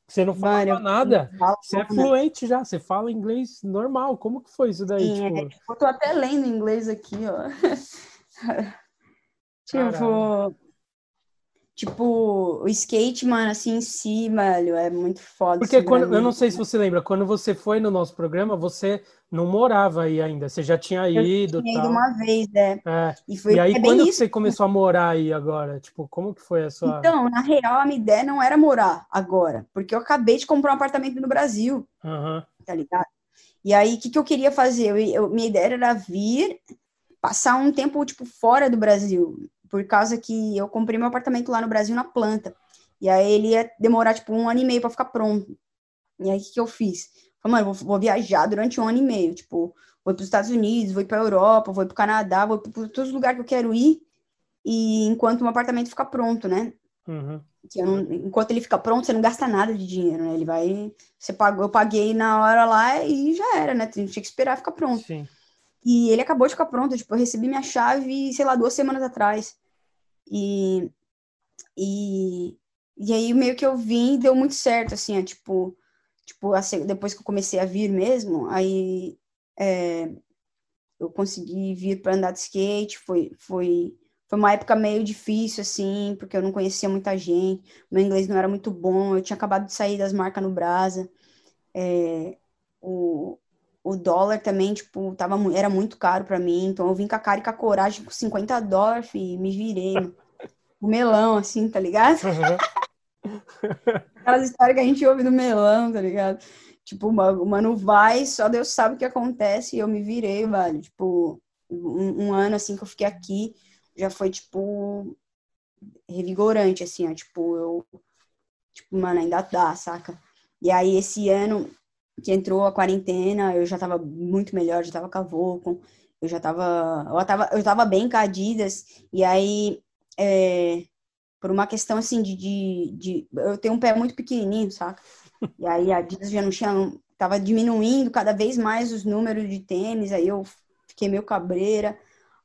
você não falava Mano, nada. Você é né? fluente já, você fala inglês normal. Como que foi isso daí? É, tipo, eu tô até lendo inglês aqui, ó. [LAUGHS] tipo, tipo, o skate, mano, assim, em si, velho, é muito foda. porque quando, eu mim. não sei se você lembra, quando você foi no nosso programa, você não morava aí ainda, você já tinha Eu ido tinha ido uma vez, né? É. E foi E aí, é quando isso. você começou a morar aí agora? Tipo, como que foi a sua. Então, na real, a minha ideia não era morar agora, porque eu acabei de comprar um apartamento no Brasil, Aham. tá ligado? E aí, o que, que eu queria fazer? Eu, eu- minha ideia era vir, passar um tempo, tipo, fora do Brasil, por causa que eu comprei meu apartamento lá no Brasil na planta. E aí ele ia demorar, tipo, um ano e meio para ficar pronto. E aí, o que, que eu fiz? Falei, mano, vou, vou viajar durante um ano e meio, tipo, vou para os Estados Unidos, vou para Europa, vou para o Canadá, vou para todos os lugares que eu quero ir, e enquanto o meu apartamento ficar pronto, né? Uhum. não- enquanto ele fica pronto, você não gasta nada de dinheiro, né? Ele vai, você pagou, eu paguei na hora lá e já era, né? Tinha que esperar ficar pronto. Sim. E ele acabou de ficar pronto, tipo, eu recebi minha chave, sei lá, duas semanas atrás. E e e aí meio que eu vim, deu muito certo, assim, ó, tipo, tipo, a se- depois que eu comecei a vir mesmo, aí é, eu consegui vir para andar de skate, foi foi foi uma época meio difícil, assim, porque eu não conhecia muita gente, meu inglês não era muito bom, eu tinha acabado de sair das marcas no Brasa, é, o, o dólar também, tipo, tava, era muito caro para mim, então eu vim com a cara e com a coragem, com 50 dólares, e me virei, o [LAUGHS] melão, assim, tá ligado? [LAUGHS] Aquelas histórias que a gente ouve do melão, tá ligado? Tipo, o mano vai, só Deus sabe o que acontece, e eu me virei, velho. Tipo, um, um ano assim que eu fiquei aqui, já foi, tipo, revigorante, assim, ó. Tipo, eu. Tipo, mano, ainda dá, saca? E aí, esse ano que entrou a quarentena, eu já tava muito melhor, já tava com a Volcom, eu já tava. Eu tava, eu tava bem com a Adidas, e aí. É, por uma questão assim de, de, de- eu tenho um pé muito pequenininho, saca? E aí a Adidas já não tinha, tava diminuindo cada vez mais os números de tênis, aí eu fiquei meio cabreira.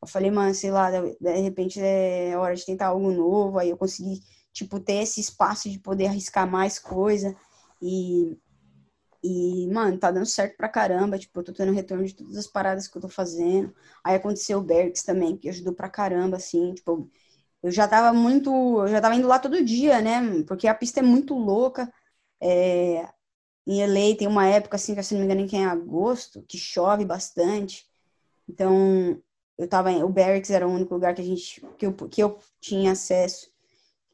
Eu falei, mano, sei lá, de repente é hora de tentar algo novo. Aí eu consegui, tipo, ter esse espaço de poder arriscar mais coisa. E, e, mano, tá dando certo pra caramba. Tipo, eu tô tendo retorno de todas as paradas que eu tô fazendo. Aí aconteceu o Berks também, que ajudou pra caramba, assim. Tipo, eu já tava muito. Eu já tava indo lá todo dia, né? Porque a pista é muito louca. É, em LA tem uma época, assim, que se não me engano, em agosto, que chove bastante. Então, eu tava. O Barracks era o único lugar que a gente. que eu, que eu tinha acesso,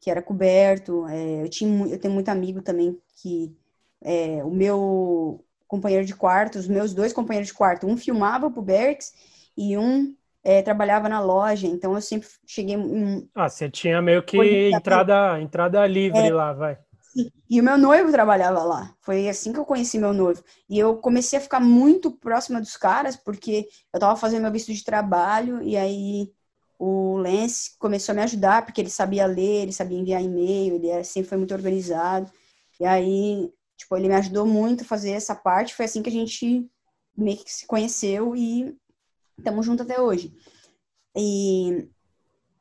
que era coberto. É, eu, tinha, eu tenho muito amigo também que. É, o meu companheiro de quarto, os meus dois companheiros de quarto, um filmava pro Barracks e um é, trabalhava na loja, então eu sempre cheguei. Em... Ah, você tinha meio que entrada, entrada livre é, lá, vai. E o meu noivo trabalhava lá. Foi assim que eu conheci meu noivo. E eu comecei a ficar muito próxima dos caras, porque eu tava fazendo meu visto de trabalho, e aí o Lance começou a me ajudar, porque ele sabia ler, ele sabia enviar e-mail, ele sempre foi muito organizado. E aí, tipo, ele me ajudou muito a fazer essa parte. Foi assim que a gente meio que se conheceu e estamos juntos até hoje. E,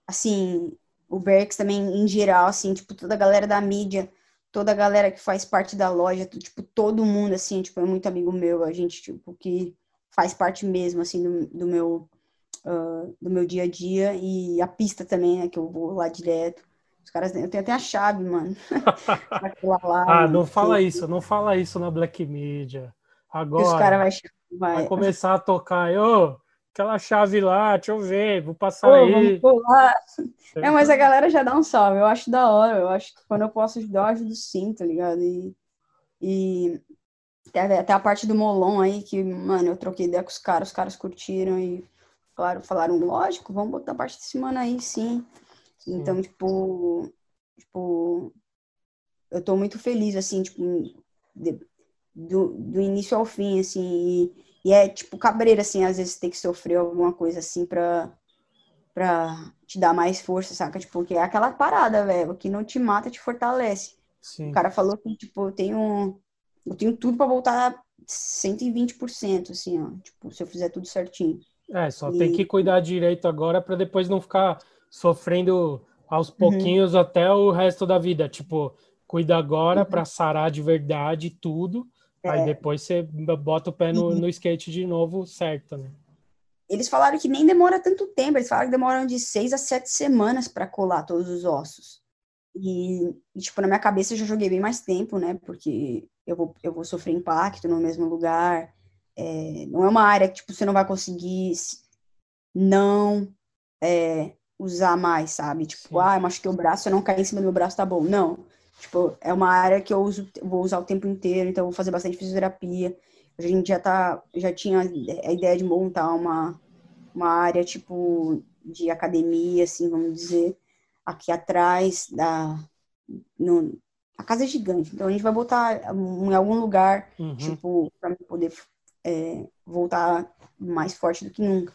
assim, o Berks também, em geral, assim, tipo, toda a galera da mídia toda a galera que faz parte da loja, tipo, todo mundo, assim, tipo, é muito amigo meu, a gente, tipo, que faz parte mesmo, assim, do, do meu, uh, do meu dia a dia, e a pista também, né, que eu vou lá direto. Os caras, eu tenho até a chave, mano. [LAUGHS] lá, ah, não fala isso, não fala isso na Black Media. Agora, os cara vai, vai... vai começar a tocar, eu aquela chave lá, deixa eu ver, vou passar Pô, aí. É, mas a galera já dá um salve, eu acho da hora, eu acho que quando eu posso ajudar, eu ajudo sim, tá ligado? E, e até, até a parte do Molon aí, que, mano, eu troquei ideia com os caras, os caras curtiram e, claro, falaram, lógico, vamos botar a parte de semana aí, sim. Sim. Então, tipo, tipo, eu tô muito feliz, assim, tipo, de, do, do início ao fim, assim, e, e é tipo cabreira, assim, às vezes tem que sofrer alguma coisa assim pra, pra te dar mais força, saca? Tipo, porque é aquela parada, velho, que não te mata, te fortalece. Sim. O cara falou que, tipo, eu tenho, eu tenho tudo pra voltar 120%, assim, ó. Tipo, se eu fizer tudo certinho. É, só e... tem que cuidar direito agora para depois não ficar sofrendo aos uhum. pouquinhos uhum. até o resto da vida. Tipo, cuida agora uhum. para sarar de verdade tudo é. Aí depois você bota o pé no, no skate de novo, certo, né? Eles falaram que nem demora tanto tempo, eles falaram que demoram de seis a sete semanas para colar todos os ossos. E, e, tipo, na minha cabeça eu já joguei bem mais tempo, né? Porque eu vou, eu vou sofrer impacto no mesmo lugar. É, não é uma área que, tipo, você não vai conseguir não é, usar mais, sabe? Tipo, Sim. ah, eu machuquei o braço, eu não caí em cima do meu braço, tá bom. Não. Tipo, é uma área que eu uso, vou usar o tempo inteiro, então eu vou fazer bastante fisioterapia. A gente já tá, já tinha a ideia de montar uma, uma área tipo de academia, assim, vamos dizer, aqui atrás da no, a casa é gigante, então a gente vai botar em algum lugar, uhum. tipo, para poder é, voltar mais forte do que nunca.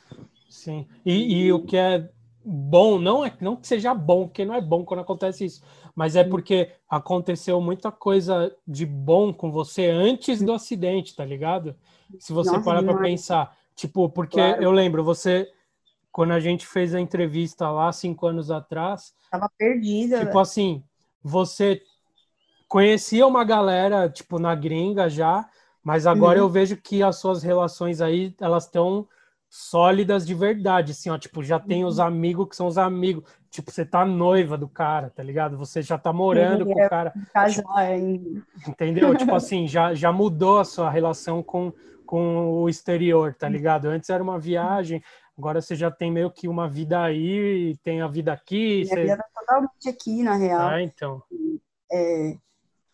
Sim. E, e o que é bom, não é não que seja bom, porque não é bom quando acontece isso, mas é porque aconteceu muita coisa de bom com você antes do acidente, tá ligado? Se você Nossa, parar para pensar, tipo, porque claro. eu lembro você quando a gente fez a entrevista lá cinco anos atrás, tava perdida. Tipo assim, você conhecia uma galera tipo na gringa já, mas agora uhum. eu vejo que as suas relações aí elas estão sólidas de verdade, assim, ó, tipo, já tem os uhum. amigos que são os amigos, tipo, você tá noiva do cara, tá ligado? Você já tá morando com o cara. Tipo, entendeu? tipo assim, já, já mudou a sua relação com, com o exterior, tá ligado? Antes era uma viagem, agora você já tem meio que uma vida aí, tem a vida aqui. Minha você... vida tá totalmente aqui, na real. Ah, então. É,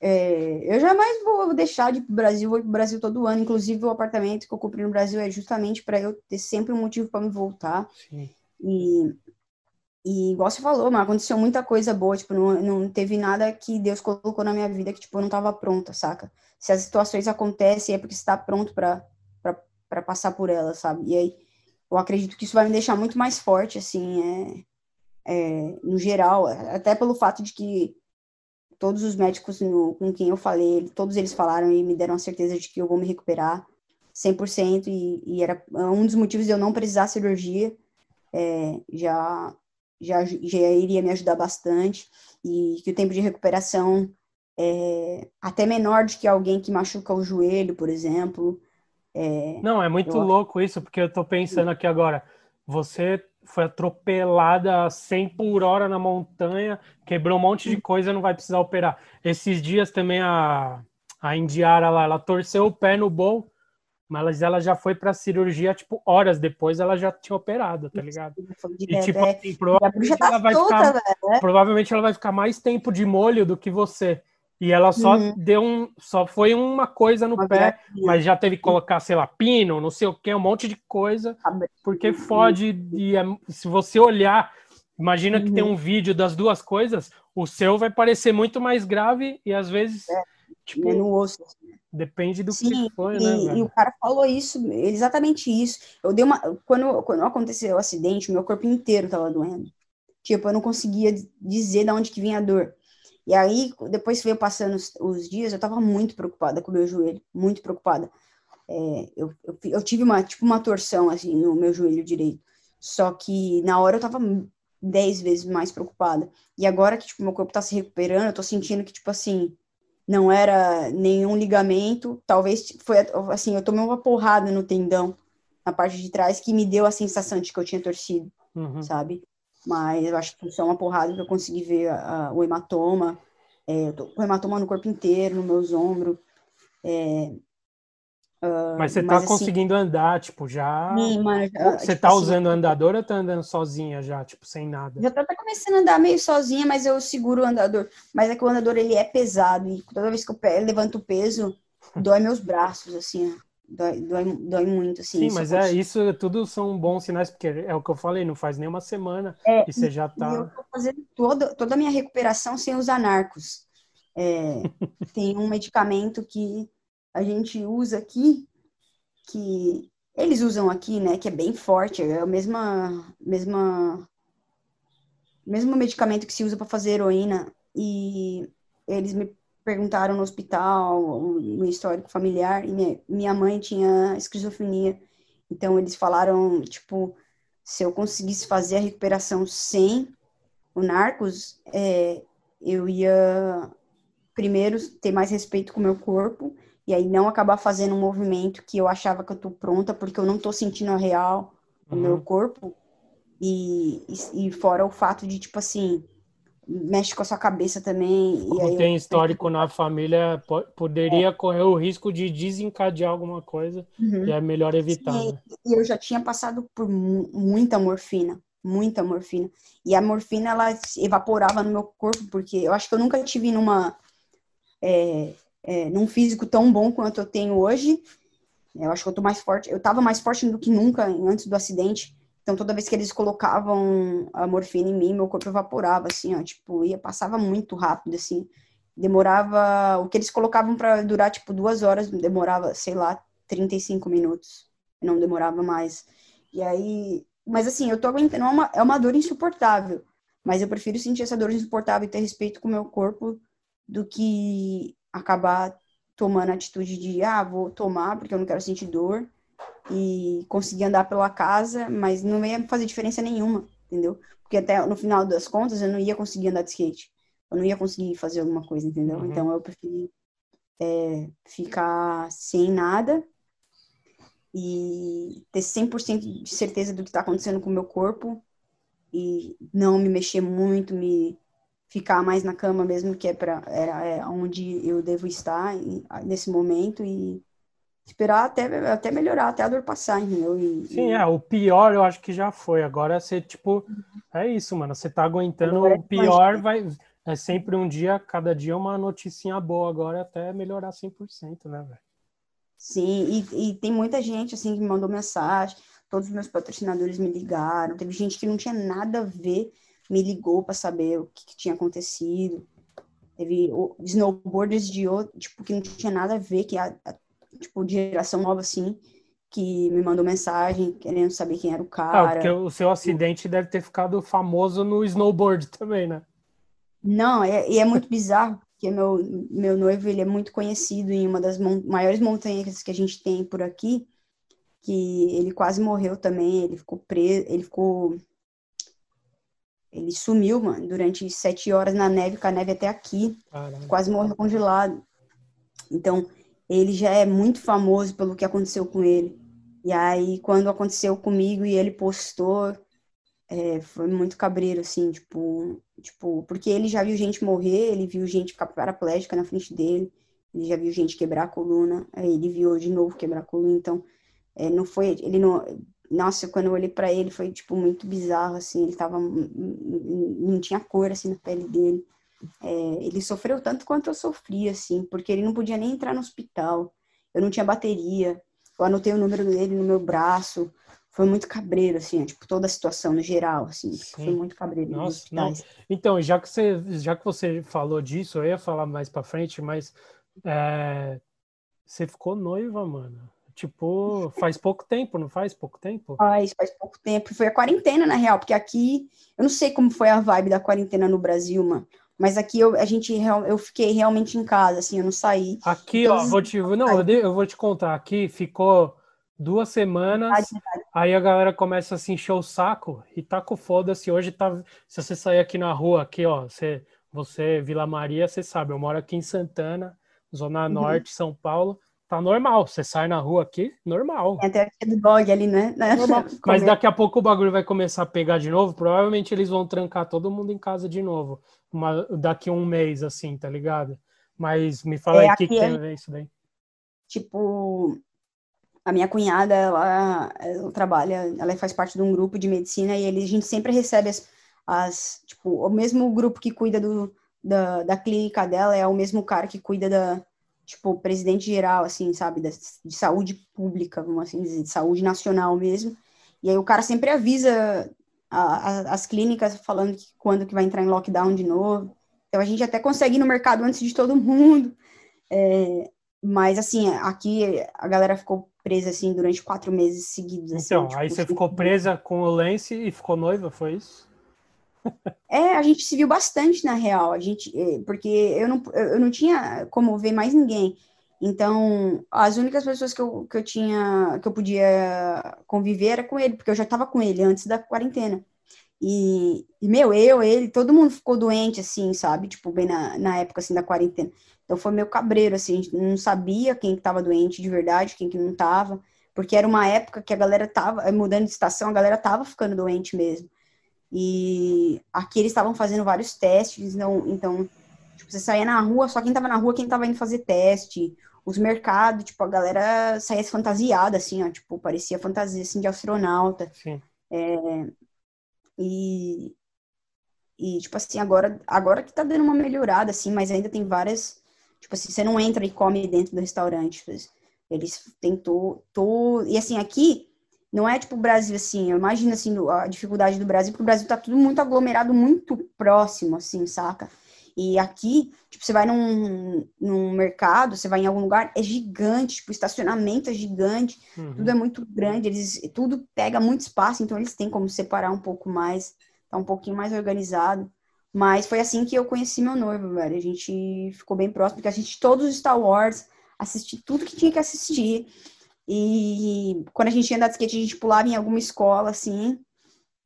é, eu jamais vou deixar de ir para o Brasil, vou ir para o Brasil todo ano. Inclusive, o apartamento que eu comprei no Brasil é justamente para eu ter sempre um motivo para me voltar. Sim. E, e, igual você falou, mas aconteceu muita coisa boa. Tipo, não, não teve nada que Deus colocou na minha vida que tipo, eu não estava pronta, saca? Se as situações acontecem, é porque você está pronto para passar por elas, sabe? E aí, eu acredito que isso vai me deixar muito mais forte, assim, é, é, no geral. Até pelo fato de que todos os médicos no, com quem eu falei, todos eles falaram e me deram a certeza de que eu vou me recuperar 100% e, e era um dos motivos de eu não precisar cirurgia, é, já, já, já iria me ajudar bastante e que o tempo de recuperação é até menor do que alguém que machuca o joelho, por exemplo. É, Não, é muito eu... louco isso, porque eu tô pensando aqui agora, você foi atropelada a 100 por hora na montanha, quebrou um monte de coisa, não vai precisar operar. Esses dias também a, a Indiara lá, ela torceu o pé no bol, mas ela já foi para cirurgia, tipo, horas depois ela já tinha operado, tá ligado? E, tipo, é, assim, provavelmente, tá ela vai ficar, né? provavelmente ela vai ficar mais tempo de molho do que você. E ela só uhum. deu um. Só foi uma coisa no pé, mas já teve que colocar, sei lá, pino, não sei o que, um monte de coisa. Porque fode. E é, se você olhar, imagina uhum. que tem uhum. um vídeo das duas coisas, o seu vai parecer muito mais grave e às vezes. É, tipo, no osso. Depende do Sim, que foi, né, e, né? E o cara falou isso, exatamente isso. Eu dei uma. Quando, quando aconteceu o acidente, meu corpo inteiro tava doendo. Tipo, eu não conseguia dizer de onde que vinha a dor. E aí, depois veio passando os, os dias, eu tava muito preocupada com o meu joelho, muito preocupada. É, eu, eu, eu, tive uma, tipo, uma torção, assim, no meu joelho direito. Só que na hora eu tava dez vezes mais preocupada. E agora que, tipo, meu corpo tá se recuperando, eu tô sentindo que, tipo, assim, não era nenhum ligamento, talvez foi, assim, eu tomei uma porrada no tendão, na parte de trás, que me deu a sensação de que eu tinha torcido, uhum. sabe? Mas eu acho que só uma porrada que eu consegui ver a, a, o hematoma. É, eu tô com hematoma no corpo inteiro, nos meus ombros. É, uh, mas você tá mas, assim, conseguindo andar, tipo, já. Sim, mas, uh, você tipo, tá assim, usando andador ou tá andando sozinha já, tipo, sem nada? Já tá, tá começando a andar meio sozinha, mas eu seguro o andador. Mas é que o andador ele é pesado e toda vez que eu levanto o peso, [LAUGHS] dói meus braços, assim. Dói, dói, dói muito, assim. Sim, mas é, isso tudo são bons sinais, porque é o que eu falei, não faz nem uma semana é, e você já tá... eu tô fazendo toda, toda a minha recuperação sem usar narcos. É, [LAUGHS] tem um medicamento que a gente usa aqui, que eles usam aqui, né, que é bem forte, é o mesma, mesma, mesmo medicamento que se usa para fazer heroína, e eles me perguntaram no hospital, no histórico familiar, e minha mãe tinha esquizofrenia. Então, eles falaram, tipo, se eu conseguisse fazer a recuperação sem o Narcos, é, eu ia primeiro ter mais respeito com o meu corpo e aí não acabar fazendo um movimento que eu achava que eu tô pronta porque eu não tô sentindo a real o uhum. meu corpo e, e, e, fora o fato de tipo assim mexe com a sua cabeça também. Como tem eu... histórico na família, poderia é. correr o risco de desencadear alguma coisa uhum. e é melhor evitar. Né? Eu já tinha passado por muita morfina, muita morfina. E a morfina, ela evaporava no meu corpo, porque eu acho que eu nunca tive numa... É, é, num físico tão bom quanto eu tenho hoje. Eu acho que eu tô mais forte. Eu tava mais forte do que nunca antes do acidente. Então, toda vez que eles colocavam a morfina em mim, meu corpo evaporava, assim, ó, tipo, ia, passava muito rápido, assim. Demorava, o que eles colocavam para durar, tipo, duas horas, demorava, sei lá, 35 minutos. Não demorava mais. E aí, mas assim, eu tô aguentando, é uma, é uma dor insuportável. Mas eu prefiro sentir essa dor insuportável e ter respeito com o meu corpo do que acabar tomando a atitude de, ah, vou tomar porque eu não quero sentir dor e conseguir andar pela casa, mas não ia fazer diferença nenhuma, entendeu? Porque até no final das contas eu não ia conseguir andar de skate. Eu não ia conseguir fazer alguma coisa, entendeu? Uhum. Então eu preferi é, ficar sem nada e ter 100% de certeza do que está acontecendo com o meu corpo e não me mexer muito, me ficar mais na cama mesmo, que é para era é onde eu devo estar nesse momento e esperar até, até melhorar, até a dor passar, entendeu? E, Sim, e... é, o pior eu acho que já foi. Agora você, tipo, é isso, mano. Você tá aguentando Agora, o pior, vai. É sempre um dia, cada dia uma noticinha boa agora até melhorar 100%, né, velho? Sim, e, e tem muita gente, assim, que me mandou mensagem, todos os meus patrocinadores me ligaram, teve gente que não tinha nada a ver, me ligou para saber o que, que, tinha acontecido. Teve snowboarders de outro, tipo, que não tinha nada a ver, que a, a tipo, de geração nova, assim, que me mandou mensagem querendo saber quem era o cara. Ah, porque o seu acidente deve ter ficado famoso no snowboard também, né? Não, é, e é muito bizarro, porque meu, meu noivo, ele é muito conhecido em uma das mon maiores montanhas que a gente tem por aqui, que ele quase morreu também, ele ficou preso, ele ficou ele sumiu, mano, durante sete horas na neve, com a neve até aqui. Caramba. Quase morreu congelado. Então, ele já é muito famoso pelo que aconteceu com ele. E aí, quando aconteceu comigo e ele postou, é, foi muito cabreiro, assim, tipo, tipo, porque ele já viu gente morrer, ele viu gente ficar paraplégica na frente dele, ele já viu gente quebrar a coluna, aí ele viu de novo quebrar a coluna, então, é, não foi, ele não, nossa, quando eu olhei para ele foi, tipo, muito bizarro, assim, ele tava, não tinha cor, assim, na pele dele, é, ele sofreu tanto quanto eu sofri, assim, porque ele não podia nem entrar no hospital, eu não tinha bateria, eu anotei o número dele no meu braço, foi muito cabreiro, assim, tipo, toda a situação no geral, assim, Sim. foi muito cabreiro. Nossa, não. Então, já que, você, já que você falou disso, eu ia falar mais pra frente, mas é, você ficou noiva, mano. Tipo, faz pouco tempo, não faz pouco tempo? Faz, faz pouco tempo. Foi a quarentena, na real, porque aqui, eu não sei como foi a vibe da quarentena no Brasil, mano. Mas aqui eu, a gente, eu fiquei realmente em casa, assim, eu não saí. Aqui, ó, vou te, não, eu vou te contar. Aqui ficou duas semanas, aí a galera começa a se encher o saco e tá com foda-se. Hoje tá. Se você sair aqui na rua, aqui, ó, você, você, Vila Maria, você sabe, eu moro aqui em Santana, Zona uhum. Norte, São Paulo. Tá normal, você sai na rua aqui, normal. Tem até do dog ali, né? [LAUGHS] Mas daqui a pouco o bagulho vai começar a pegar de novo. Provavelmente eles vão trancar todo mundo em casa de novo. Uma, daqui a um mês, assim, tá ligado? Mas me fala é, aí o que, que tem a ver isso daí. Tipo, a minha cunhada, ela, ela, trabalha, ela faz parte de um grupo de medicina e ele, a gente sempre recebe as, as tipo, o mesmo grupo que cuida do, da, da clínica dela é o mesmo cara que cuida da, tipo, presidente geral, assim, sabe, de, de saúde pública, vamos assim dizer, de saúde nacional mesmo. E aí o cara sempre avisa a, a, as clínicas falando que quando que vai entrar em lockdown de novo. Então a gente até consegue ir no mercado antes de todo mundo. É, mas assim, aqui a galera ficou presa assim durante quatro meses seguidos. Assim, então, tipo, aí você ficou presa com o Lance e ficou noiva, foi isso? É, a gente se viu bastante na real, a gente, é, porque eu não, eu não tinha como ver mais ninguém. Então, as únicas pessoas que eu, que eu tinha, que eu podia conviver era com ele, porque eu já estava com ele antes da quarentena. E, e, meu, eu, ele, todo mundo ficou doente, assim, sabe? Tipo, bem na, na época, assim, da quarentena. Então foi meio cabreiro, assim, a gente não sabia quem que tava doente de verdade, quem que não tava, porque era uma época que a galera tava, mudando de estação, a galera tava ficando doente mesmo. E aqui eles estavam fazendo vários testes, não, então, tipo, você saía na rua, só quem tava na rua, quem tava indo fazer teste, os mercados, tipo, a galera saía fantasiada, assim, ó, tipo, parecia fantasia, assim, de astronauta. Sim. É, e, e, tipo assim, agora, agora que tá dando uma melhorada, assim, mas ainda tem várias Tipo assim, você não entra e come dentro do restaurante. Eles tentou, tô, e assim, aqui não é tipo o Brasil assim, eu imagino assim a dificuldade do Brasil, porque o Brasil tá tudo muito aglomerado, muito próximo, assim, saca? E aqui, tipo, você vai num, num mercado, você vai em algum lugar, é gigante, tipo, o estacionamento é gigante, uhum. tudo é muito grande, eles, tudo pega muito espaço, então eles têm como separar um pouco mais, tá um pouquinho mais organizado. Mas foi assim que eu conheci meu noivo, velho. A gente ficou bem próximo, porque a gente todos os Star Wars, assisti tudo que tinha que assistir. E quando a gente ia andar de skate, a gente pulava em alguma escola, assim,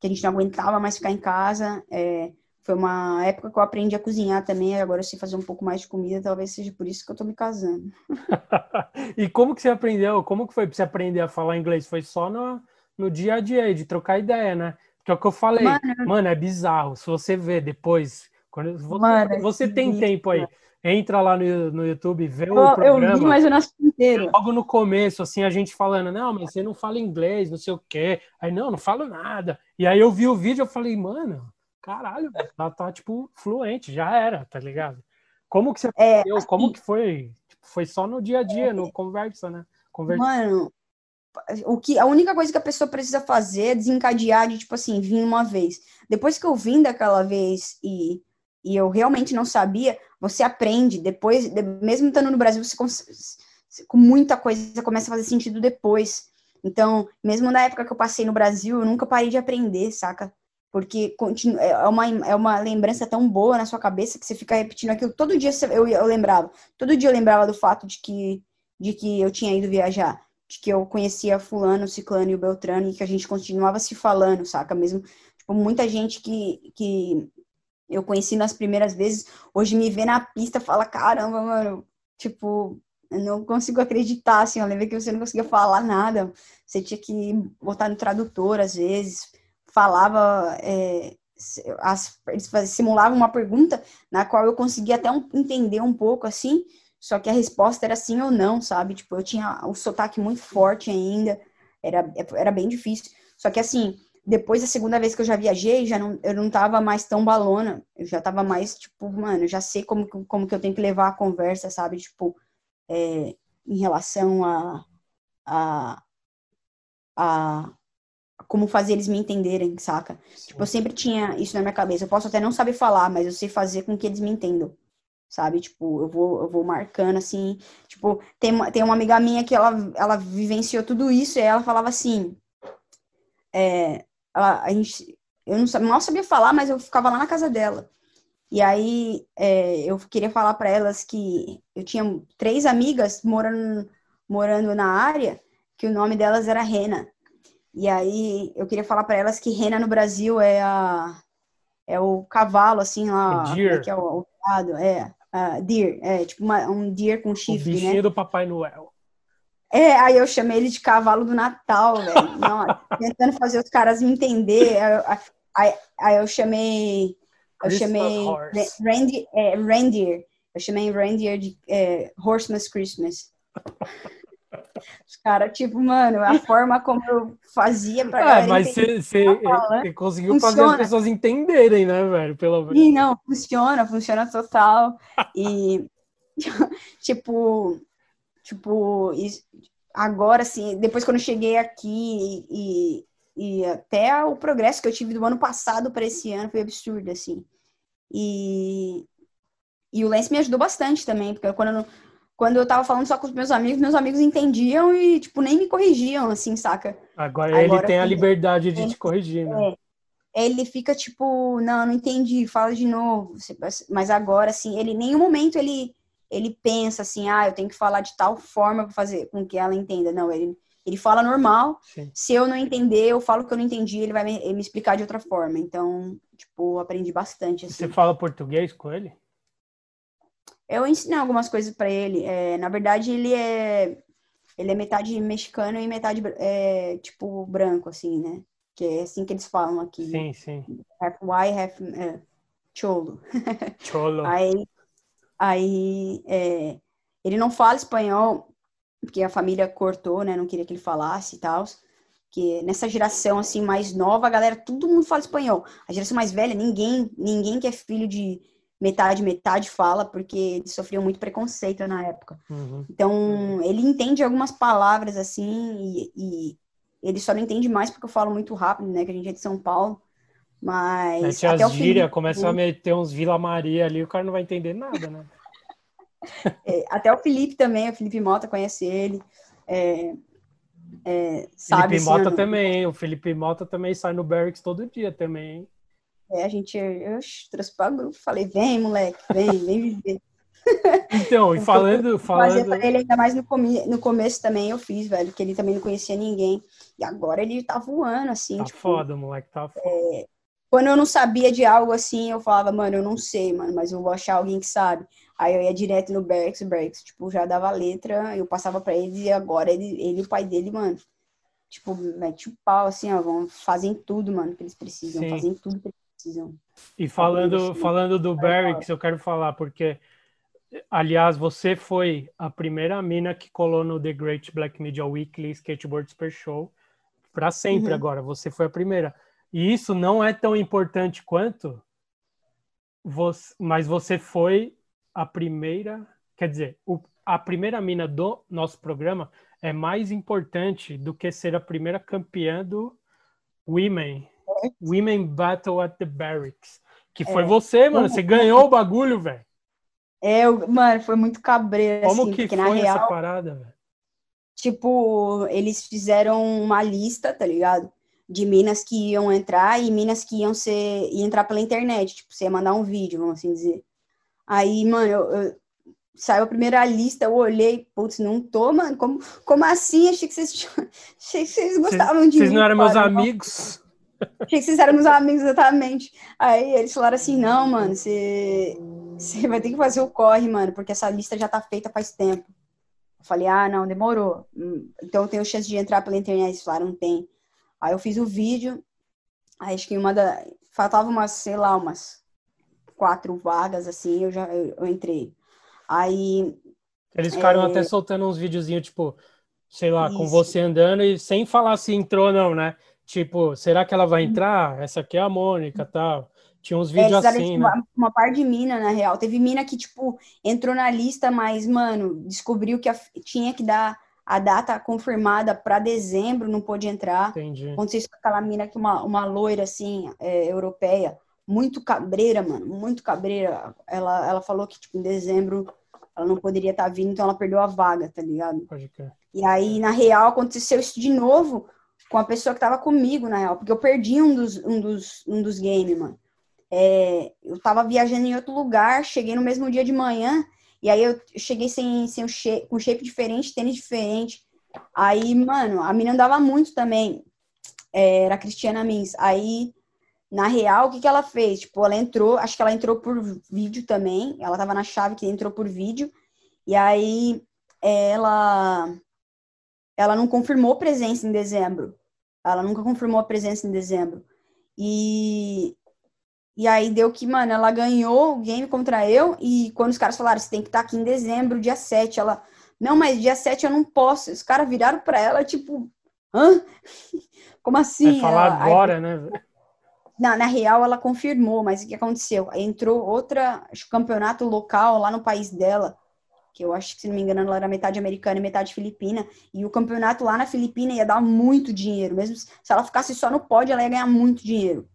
que a gente não aguentava mais ficar em casa. É, foi uma época que eu aprendi a cozinhar também, agora eu sei fazer um pouco mais de comida, talvez seja por isso que eu tô me casando. [LAUGHS] e como que você aprendeu? Como que foi pra você aprender a falar inglês? Foi só no, no dia a dia, de trocar ideia, né? Que é o que eu falei. Mano, Mano é bizarro. Se você ver depois, quando você, Mano, você tem tempo aí, entra lá no, no YouTube, vê o programa. Eu vi, mas eu não inteiro. Logo no começo, assim, a gente falando, não, mas você não fala inglês, não sei o quê. Aí, não, não falo nada. E aí eu vi o vídeo, eu falei, mano, caralho, ela tá, tipo, fluente, já era, tá ligado? Como que você é, assim, Como que foi? Tipo, foi só no dia a dia, é, no conversa, né? Conversa. Mano, o que a única coisa que a pessoa precisa fazer é desencadear de tipo assim, vim uma vez. Depois que eu vim daquela vez e, e eu realmente não sabia, você aprende depois, mesmo estando no Brasil, você com muita coisa começa a fazer sentido depois. Então, mesmo na época que eu passei no Brasil, eu nunca parei de aprender, saca? Porque continua, é, é uma, é uma lembrança tão boa na sua cabeça que você fica repetindo aquilo. Todo dia eu, eu lembrava. Todo dia eu lembrava do fato de que, de que eu tinha ido viajar. de que eu conhecia fulano, ciclano e o Beltrano e que a gente continuava se falando, saca? Mesmo, tipo, muita gente que, que eu conheci nas primeiras vezes, hoje me vê na pista fala, caramba, mano, tipo, eu não consigo acreditar, assim, eu lembro que você não conseguia falar nada, você tinha que botar no tradutor, às vezes, falava, é, as, eles simulavam uma pergunta na qual eu conseguia até um, entender um pouco, assim, só que a resposta era sim ou não, sabe? Tipo, eu tinha o sotaque muito forte ainda, era, era bem difícil. Só que assim, depois da segunda vez que eu já viajei, já não, eu não tava mais tão balona, eu já tava mais, tipo, mano, eu já sei como, como que eu tenho que levar a conversa, sabe? Tipo, é, em relação a, a, a como fazer eles me entenderem, saca? Sim. Tipo, eu sempre tinha isso na minha cabeça. Eu posso até não saber falar, mas eu sei fazer com que eles me entendam sabe? Tipo, eu vou, eu vou marcando assim. Tipo, tem, uma, tem uma amiga minha que ela, ela vivenciou tudo isso e ela falava assim. É, ela, a gente, eu não sabia, mal sabia falar, mas eu ficava lá na casa dela. E aí é, eu queria falar para elas que eu tinha três amigas morando, morando na área, que o nome delas era Rena. E aí eu queria falar para elas que Rena no Brasil é a é o cavalo assim lá, deer. É que é o, o é uh, deer, é tipo uma, um deer com chifre, o bichinho né? do Papai Noel. É, aí eu chamei ele de cavalo do Natal, velho. tentando fazer os caras me entender. Aí, aí, aí eu chamei. Eu chamei Randy, é, Reindeer. Eu chamei Reindeer de é, Horsemas Christmas. Os caras, tipo, mano, a forma como eu fazia pra Ah, mas você conseguiu funciona. fazer as pessoas entenderem, né, velho? Pelo menos. Sim, não, funciona, funciona total. E, [LAUGHS] tipo, tipo, agora, assim, depois quando eu cheguei aqui e, e até o progresso que eu tive do ano passado para esse ano foi absurdo, assim. E, e o Lance me ajudou bastante também, porque quando eu, quando eu tava falando só com os meus amigos, meus amigos entendiam e, tipo, nem me corrigiam, assim, saca? Agora, Agora ele tem a liberdade de te corrigir, né? É, ele fica, tipo, não, não entendi, fala de novo. Mas agora, assim, ele, em nenhum momento ele, ele pensa assim, ah, eu tenho que falar de tal forma para fazer com que ela entenda. Não, ele, ele fala normal. Sim. Se eu não entender, eu falo que eu não entendi, ele vai me, me explicar de outra forma. Então, tipo, aprendi bastante. Assim. Você fala português com ele? Eu ensinei algumas coisas para ele. É, na verdade, ele é ele é metade mexicano e metade é, tipo branco, assim, né? Que é assim que eles falam aqui. Sim, sim. Half white, half é, cholo. [LAUGHS] Cholo. aí, aí é, ele não fala espanhol porque a família cortou, né? Não queria que ele falasse e tal. Que nessa geração assim mais nova, a galera todo mundo fala espanhol. A geração mais velha, ninguém, ninguém que é filho de metade, metade fala, porque eles sofriam muito preconceito na época. Uhum. Então, ele entende algumas palavras assim, e, e, ele só não entende mais porque eu falo muito rápido, né? Que a gente é de São Paulo. Mas. É, até as gírias, começa a meter uns Vila Maria ali, o cara não vai entender nada, né? [LAUGHS] é, até o Felipe também, o Felipe Mota conhece ele. É, é, sabe, Felipe Mota também, o Felipe Mota também sai no Barracks todo dia também, hein? É, a gente, eu trouxe para o grupo, falei, vem, moleque, vem, vem viver. [LAUGHS] Então, e falando. falando... Fazer ele ainda mais no, come, no começo também eu fiz, velho, que ele também não conhecia ninguém. E agora ele tá voando, assim. Tá tipo, foda, moleque, tá foda. É, quando eu não sabia de algo assim, eu falava, mano, eu não sei, mano, mas eu vou achar alguém que sabe. Aí eu ia direto no Berks, Berks, tipo, já dava letra, eu passava pra ele e agora ele, ele e o pai dele, mano, tipo, mete o pau, assim, ó, vão, fazem tudo, mano, que eles precisam, Sim. fazem tudo que eles precisam. E falando, falando do Barracks, eu quero falar, porque, aliás, você foi a primeira mina que colou no The Great Black Media Weekly Skateboard Super Show para sempre uhum. agora, você foi a primeira. E isso não é tão importante quanto, você, mas você foi a primeira, quer dizer, o, a primeira mina do nosso programa é mais importante do que ser a primeira campeã do Women, Women Battle at the Barracks. Que foi é. você, mano. Você ganhou o bagulho, velho. É, mano, foi muito cabreiro, Como assim, que foi na real, essa parada, velho? Tipo, eles fizeram uma lista, tá ligado? De minas que iam entrar e minas que iam ser, entrar pela internet. Tipo, você ia mandar um vídeo, vamos assim dizer. Aí, mano, eu, eu, saiu a primeira lista, eu olhei, putz, não tô, mano, como, como assim? Achei que vocês, [LAUGHS] achei que vocês gostavam vocês, de Vocês mim, não eram cara, meus amigos? Achei que vocês eram meus amigos, exatamente. Aí eles falaram assim, não, mano, você, você vai ter que fazer o corre, mano, porque essa lista já tá feita faz tempo. Eu falei, ah, não, demorou. Hum, Então eu tenho chance de entrar pela internet. Eles falaram, não tem. Aí eu fiz o vídeo, acho que uma da... Faltava umas, sei lá, umas quatro vagas, assim, eu já eu, eu entrei. Aí Eles ficaram É. até soltando uns videozinhos, tipo, sei lá, com Isso. você andando e sem falar se entrou ou não, né? Tipo, será que ela vai entrar? Essa aqui é a Mônica, tal. Tinha uns É, vídeos fizeram, assim, tipo, né? uma, uma par de mina, na real. Teve mina que, tipo, entrou na lista, mas, mano, descobriu que a- tinha que dar a data confirmada para dezembro, não pôde entrar. Entendi. Aconteceu isso com aquela mina que uma, uma loira, assim, é, europeia, muito cabreira, mano, muito cabreira. Ela, ela falou que, tipo, em dezembro ela não poderia estar vindo, então ela perdeu a vaga, tá ligado? Pode crer. E aí, na real, aconteceu isso de novo com a pessoa que tava comigo, na real, porque eu perdi um dos, um dos, um dos games, mano. É, eu tava viajando em outro lugar, cheguei no mesmo dia de manhã, e aí eu cheguei sem, sem o shape, com shape diferente, tênis diferente. Aí, mano, a mina andava muito também. É, era a Cristiana Mins. Aí, na real, o que que ela fez? Tipo, ela entrou, acho que ela entrou por vídeo também. Ela tava na chave que entrou por vídeo. E aí, ela ela não confirmou presença em dezembro. Ela nunca confirmou a presença em dezembro. E, e aí deu que, mano, ela ganhou o game contra eu. E quando os caras falaram, você tem que estar aqui em dezembro, dia 7, ela, não, mas dia 7 eu não posso. Os caras viraram pra ela, tipo, hã? [LAUGHS] Como assim? Vai falar Ela- aí- agora, né? na, na real, ela confirmou, mas o que aconteceu? Entrou outra acho, campeonato local lá no país dela, que eu acho que, se não me engano, ela era metade americana e metade filipina, e o campeonato lá na Filipina ia dar muito dinheiro, mesmo se ela ficasse só no pódio, ela ia ganhar muito dinheiro.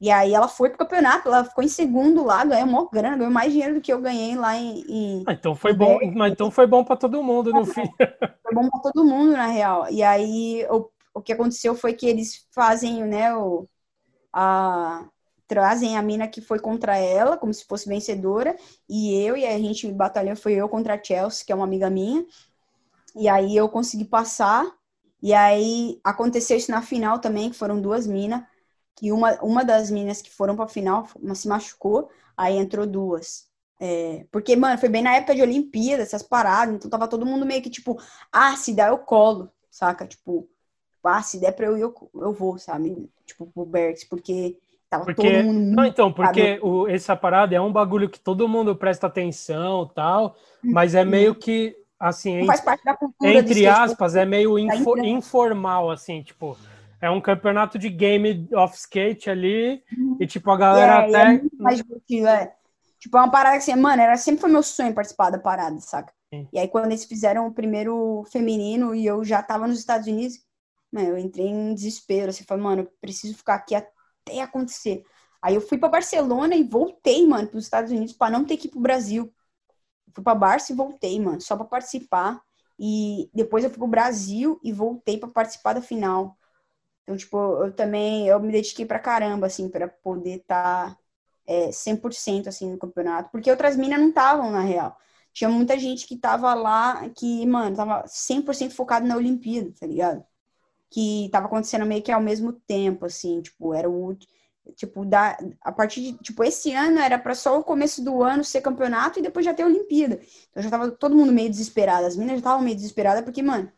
E aí ela foi pro campeonato, ela ficou em segundo lá, ganhou maior grana, ganhou mais dinheiro do que eu ganhei lá em. em- Ah, então foi bom, mas então foi bom para todo mundo no fim. [LAUGHS] foi bom pra todo mundo, na real. E aí, o, o que aconteceu foi que eles fazem, né, o, a, trazem a mina que foi contra ela, como se fosse vencedora, e eu, e a gente batalhou, foi eu contra a Chelsea, que é uma amiga minha, e aí eu consegui passar, e aí aconteceu isso na final também, que foram duas minas, que uma, uma das minas que foram pra final, uma se machucou, aí entrou duas. É, porque, mano, foi bem na época de Olimpíada, essas paradas, então tava todo mundo meio que tipo, ah, se der eu colo, saca? Tipo, ah, se der pra eu ir, eu, eu vou, sabe? Tipo, pro Berks, porque tava Porque, todo mundo não, então, porque o, essa parada é um bagulho que todo mundo presta atenção tal, mas é meio que, assim, não faz parte da cultura entre aspas, é meio info- informal, assim, tipo, é um campeonato de game of skate ali, e tipo, a galera é, é até. muito mais divertido, é. Tipo, é uma parada que assim, mano, era, sempre foi meu sonho participar da parada, saca? Sim. E aí, quando eles fizeram o primeiro feminino e eu já tava nos Estados Unidos, mano, eu entrei em desespero, assim, falei, mano, eu preciso ficar aqui até acontecer. Aí eu fui pra Barcelona e voltei, mano, pros Estados Unidos pra não ter que ir pro Brasil. Fui pra Barça e voltei, mano, só pra participar. E depois eu fui pro Brasil e voltei pra participar da final. Então, tipo, eu também, eu me dediquei pra caramba, assim, pra poder estar é, 100% assim no campeonato, porque outras minas não estavam na real. Tinha muita gente que tava lá que, mano, tava 100% focado na Olimpíada, tá ligado? Que tava acontecendo meio que ao mesmo tempo, assim, tipo, era o tipo da a partir de, tipo, esse ano era para só o começo do ano ser campeonato e depois já ter Olimpíada. Então já tava todo mundo meio desesperado, as minas já estavam meio desesperadas porque, mano,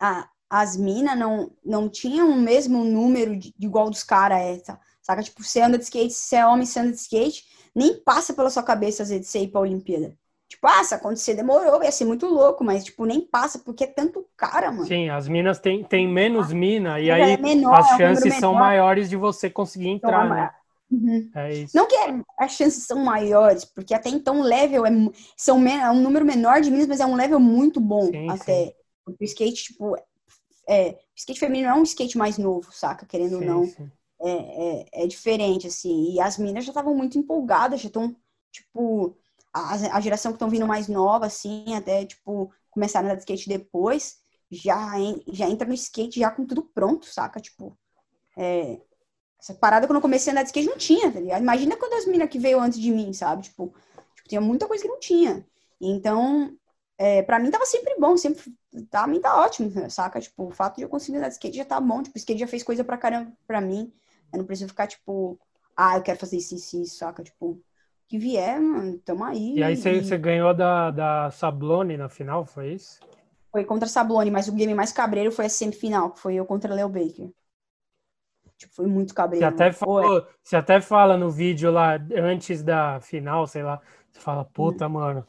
a, as minas não, não tinham o mesmo número de, igual dos caras, é, tá? saca? Tipo, você anda de skate, você é homem, você anda de skate, nem passa pela sua cabeça às vezes você ir pra Olimpíada. Tipo, ah, se acontecer, demorou, ia ser muito louco, mas, tipo, nem passa, porque é tanto cara, mano. Sim, as minas têm tem menos mina, e É aí menor, as é chances número são maiores de você conseguir Então, entrar, é né? Uhum. É isso. Não que as chances são maiores, porque até então o level é, são, é um número menor de meninas, mas é um level muito bom Sim, até. Porque o skate, tipo, é, skate feminino é um skate mais novo, saca? Querendo ou Sim, não. sim. é, é, é diferente, assim. E as meninas já estavam muito empolgadas, já estão, tipo, a, a geração que estão vindo mais nova, assim, até, tipo, começaram a andar de skate depois, já, en- já entra no skate já com tudo pronto, saca? Tipo, é, essa parada quando eu comecei a andar de skate não tinha, tá ligado? Imagina quando as meninas que veio antes de mim, sabe? Tipo, tipo tinha muita coisa que não tinha. Então, é, para mim tava sempre bom, sempre tá, mim tá ótimo, saca? Tipo, o fato de eu conseguir andar de skate já tá bom, tipo, o skate já fez coisa pra caramba pra mim. Eu não preciso ficar, tipo, ah, eu quero fazer isso, isso, isso, saca? Tipo, que vier, mano, tamo aí. E aí você, e... ganhou da, da Sablone na final, foi isso? Foi contra a Sablone, mas o game mais cabreiro foi a semifinal, que foi eu contra Leo Baker. Tipo, foi muito cabreiro. Você até, falou, você até fala no vídeo lá, antes da final, sei lá, você fala, puta, hum. mano,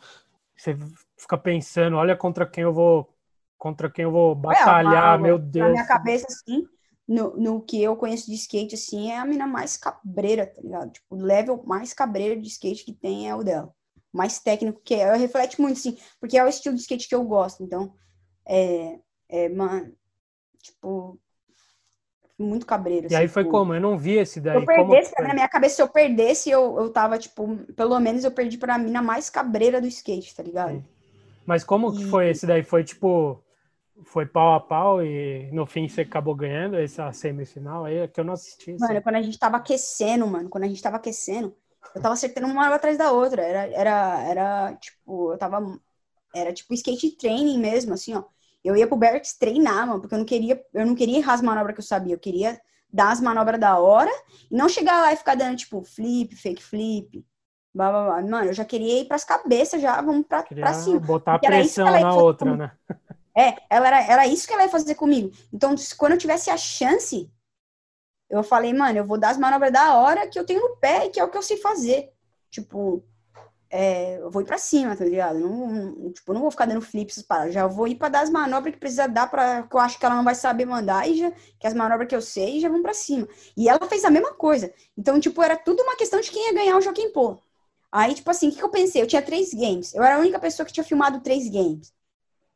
você fica pensando, olha contra quem eu vou, contra quem eu vou batalhar, meu Deus. Na minha cabeça, assim, no, no que eu conheço de skate, assim, é a mina mais cabreira, tá ligado? Tipo, o level mais cabreiro de skate que tem é o dela. Mais técnico que é. Reflete muito, assim, porque é o estilo de skate que eu gosto. Então, é, é mano, tipo, muito cabreiro. E aí foi tipo, como? Eu não vi esse daí. Eu perdesse, na minha cabeça, se eu perdesse, eu, eu tava, tipo, pelo menos eu perdi pra mina mais cabreira do skate, tá ligado? Sim. Mas como e... que foi esse daí? Foi tipo, foi pau a pau e no fim você acabou ganhando essa semifinal aí, que eu não assisti. Mano, assim. quando a gente tava aquecendo, mano, quando a gente tava aquecendo, eu tava acertando uma atrás da outra. Era, era, era tipo, eu tava. Era tipo skate training mesmo, assim, ó. Eu ia pro Berks treinar, mano, porque eu não queria, eu não queria errar as manobras que eu sabia, eu queria dar as manobras da hora e não chegar lá e ficar dando, tipo, flip, fake flip. Blá, blá, blá. Mano, eu já queria ir pras cabeças, já vamos pra, pra cima. Botar a pressão na outra, né? É, ela era, era isso que ela ia fazer comigo. Então, quando eu tivesse a chance, eu falei, mano, eu vou dar as manobras da hora que eu tenho no pé e que é o que eu sei fazer. Tipo, é, eu vou ir pra cima, tá ligado? Não, não, tipo, não vou ficar dando flips para já vou ir pra dar as manobras que precisa dar para que eu acho que ela não vai saber mandar e já que as manobras que eu sei já vão para cima. E ela fez a mesma coisa. Então, tipo, era tudo uma questão de quem ia ganhar o Joaquim Pô. Aí, tipo assim, o que, que eu pensei? Eu tinha três games. Eu era a única pessoa que tinha filmado três games.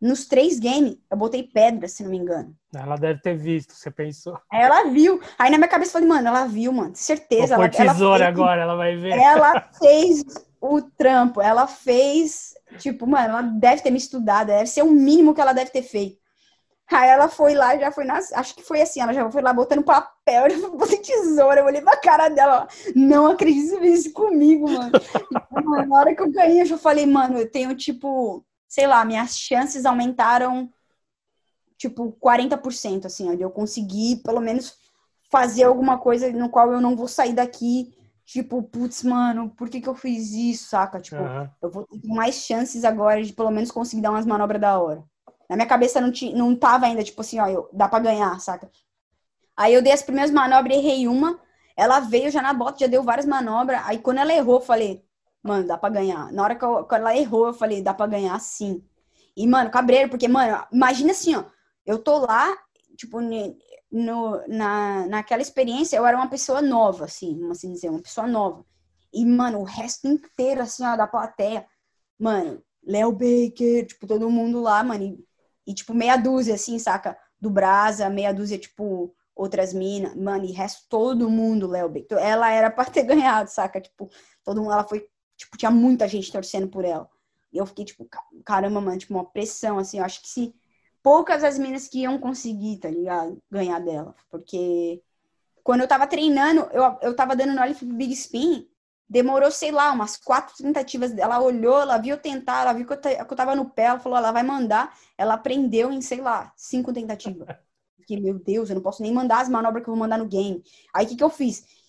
Nos três games, eu botei pedra, se não me engano. Ela deve ter visto, você pensou. Aí ela viu. Aí na minha cabeça eu falei, mano, ela viu, mano, certeza. Vou ela, tesoura ela fez, agora, ela vai ver. Ela [LAUGHS] fez o trampo, ela fez, tipo, mano, ela deve ter me estudado, deve ser o mínimo que ela deve ter feito. Aí ela foi lá, já foi nas. Acho que foi assim, ela já foi lá botando papel, [LAUGHS] já botei tesoura, eu olhei pra cara dela, não acredito isso comigo, mano. [LAUGHS] E, na hora que eu ganhei, eu já falei, mano, eu tenho, tipo, sei lá, minhas chances aumentaram tipo 40%, assim, ó, de eu conseguir pelo menos fazer alguma coisa no qual eu não vou sair daqui, tipo, putz, mano, por que que eu fiz isso, saca? Tipo, uhum. eu vou ter mais chances agora de pelo menos conseguir dar umas manobras da hora. Na minha cabeça não, tinha, não tava ainda, tipo assim, ó, eu, dá pra ganhar, saca? Aí eu dei as primeiras manobras, errei uma, ela veio já na bota, já deu várias manobras, aí quando ela errou, eu falei, mano, dá pra ganhar. Na hora que, eu, ela errou, eu falei, dá pra ganhar sim. E, mano, cabreiro, porque, mano, imagina assim, ó, eu tô lá, tipo, no, na, naquela experiência, eu era uma pessoa nova, assim, vamos assim dizer, uma pessoa nova. E, mano, o resto inteiro, assim, ó, da plateia, mano, Léo Baker, tipo, todo mundo lá, mano, e, e, tipo, meia dúzia, assim, saca? Do Brasa, meia dúzia, tipo, outras minas, mano, e resto todo mundo, Léo Baker. Ela era pra ter [LAUGHS] ganhado, saca? Tipo, todo mundo, ela foi tipo, tinha muita gente torcendo por ela. E eu fiquei, tipo, caramba, mano, tipo, uma pressão, assim, eu acho que se poucas as minas que iam conseguir, tá ligado? Ganhar dela. Porque quando eu tava treinando, eu, eu tava dando no Olif Big Spin, demorou, sei lá, umas quatro tentativas. Ela olhou, ela viu tentar, ela viu que eu, que eu tava no pé, ela falou, ela vai mandar. Ela aprendeu em, sei lá, cinco tentativas. [LAUGHS] Fiquei, meu Deus, eu não posso nem mandar as manobras que eu vou mandar no game. Aí o que, que eu fiz?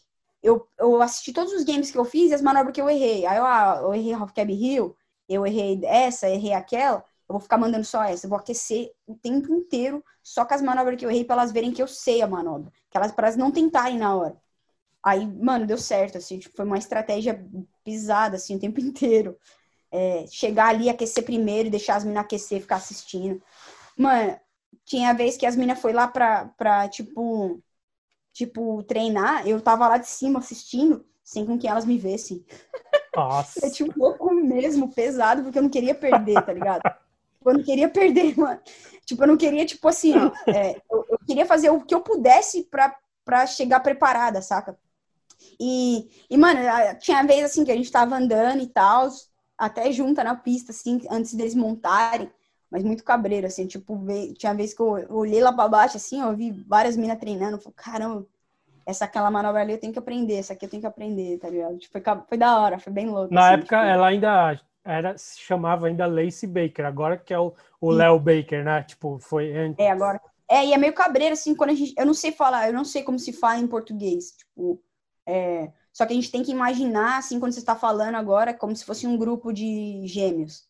Eu, eu assisti todos os games que eu fiz e as manobras que eu errei. Aí eu, ah, eu errei Hill, eu errei essa, errei aquela, eu vou ficar mandando só essa. Eu vou aquecer o tempo inteiro só com as manobras que eu errei para elas verem que eu sei a manobra. Que elas, para elas não tentarem na hora. Aí, mano, deu certo, assim, tipo, foi uma estratégia pisada, assim, o tempo [LAUGHS] inteiro. É, chegar ali, aquecer primeiro e deixar as minas aquecer, ficar assistindo. Mano, tinha vez que as minas foi lá pra, pra tipo, tipo, treinar, eu tava lá de cima assistindo, sem com que elas me vissem. Nossa. eu tinha um pouco mesmo pesado, porque eu não queria perder, tá ligado? Tipo, eu não queria perder, [LAUGHS] mano. Tipo, eu não queria, tipo assim, é, eu, eu, queria fazer o que eu pudesse pra, pra chegar preparada, saca? E, e, mano, tinha vez assim que a gente tava andando e tal, até junta na pista, assim, antes deles montarem mas muito cabreiro, assim, tipo, tinha vez que eu olhei lá pra baixo, assim, eu vi várias minas treinando, falei, caramba, essa aquela manobra ali eu tenho que aprender, essa aqui eu tenho que aprender, tá ligado? Tipo, foi, foi da hora, foi bem louco. Na assim, época tipo... ela ainda era, se chamava ainda Lacey Baker, agora que é o, o Léo Baker, né? Tipo, foi antes. É, agora. É, e é meio cabreiro, assim, quando a gente. Eu não sei falar, eu não sei como se fala em português. Tipo, é, só que a gente tem que imaginar, assim, quando você está falando agora, como se fosse um grupo de gêmeos.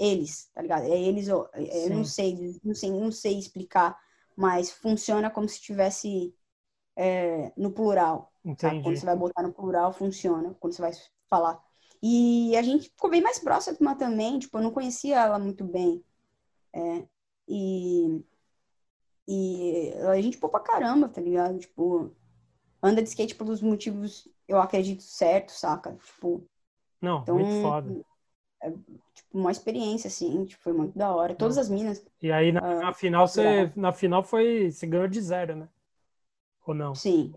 Eles, tá ligado? É eles, eu, eu não sei, não sei, não sei explicar, mas funciona como se estivesse é, no plural. Entendi. Quando você vai botar no plural, funciona. Quando você vai falar. E a gente ficou bem mais próxima também, tipo, eu não conhecia ela muito bem. É, e, e a gente pô pra caramba, tá ligado? Tipo, anda de skate pelos motivos, eu acredito, certo, saca? Tipo. Não, então, muito foda. É, tipo, uma experiência, assim, tipo, foi muito da hora. Todas as minas. E aí, na, uh, na final, você, na final foi. Você ganhou de zero, né? Ou não? Sim.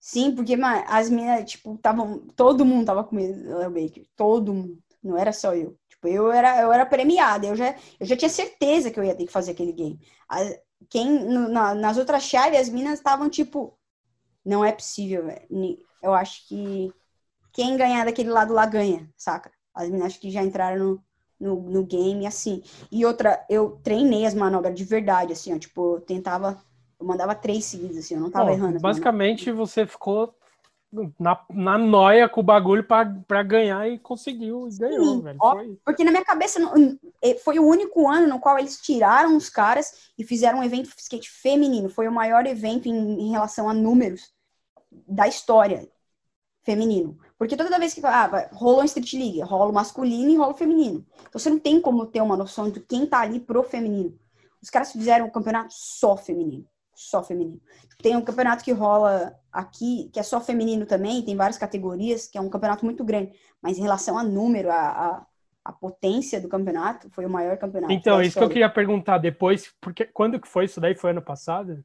Sim, porque as minas, tipo, estavam. Todo mundo tava com medo do Léo Baker. Todo mundo. Não era só eu. Tipo, eu era, eu era premiada. Eu já, eu já tinha certeza que eu ia ter que fazer aquele game. quem, no, na, nas outras chaves, as minas estavam, tipo. Não é possível, velho. Eu acho que quem ganhar daquele lado lá ganha, saca? As acho que já entraram no, no, no game, assim. E outra, eu treinei as manobras de verdade, assim, ó. Tipo, eu tentava eu mandava três seguidas, assim, eu não tava Bom, errando. Basicamente, você ficou na, na noia com o bagulho para ganhar e conseguiu, e ganhou, Sim, velho. Ó, porque na minha cabeça foi o único ano no qual eles tiraram os caras e fizeram um evento skate feminino. Foi o maior evento em, em relação a números da história feminino. Porque toda vez que ah, rola um Street League, rola o masculino e rola o feminino. Então você não tem como ter uma noção de quem tá ali pro feminino. Os caras fizeram um campeonato só feminino só feminino. Tem um campeonato que rola aqui, que é só feminino também, tem várias categorias, que é um campeonato muito grande. Mas em relação a número, a, a, a potência do campeonato, foi o maior campeonato. Então, isso que eu queria perguntar depois, porque quando que foi isso daí? Foi ano passado?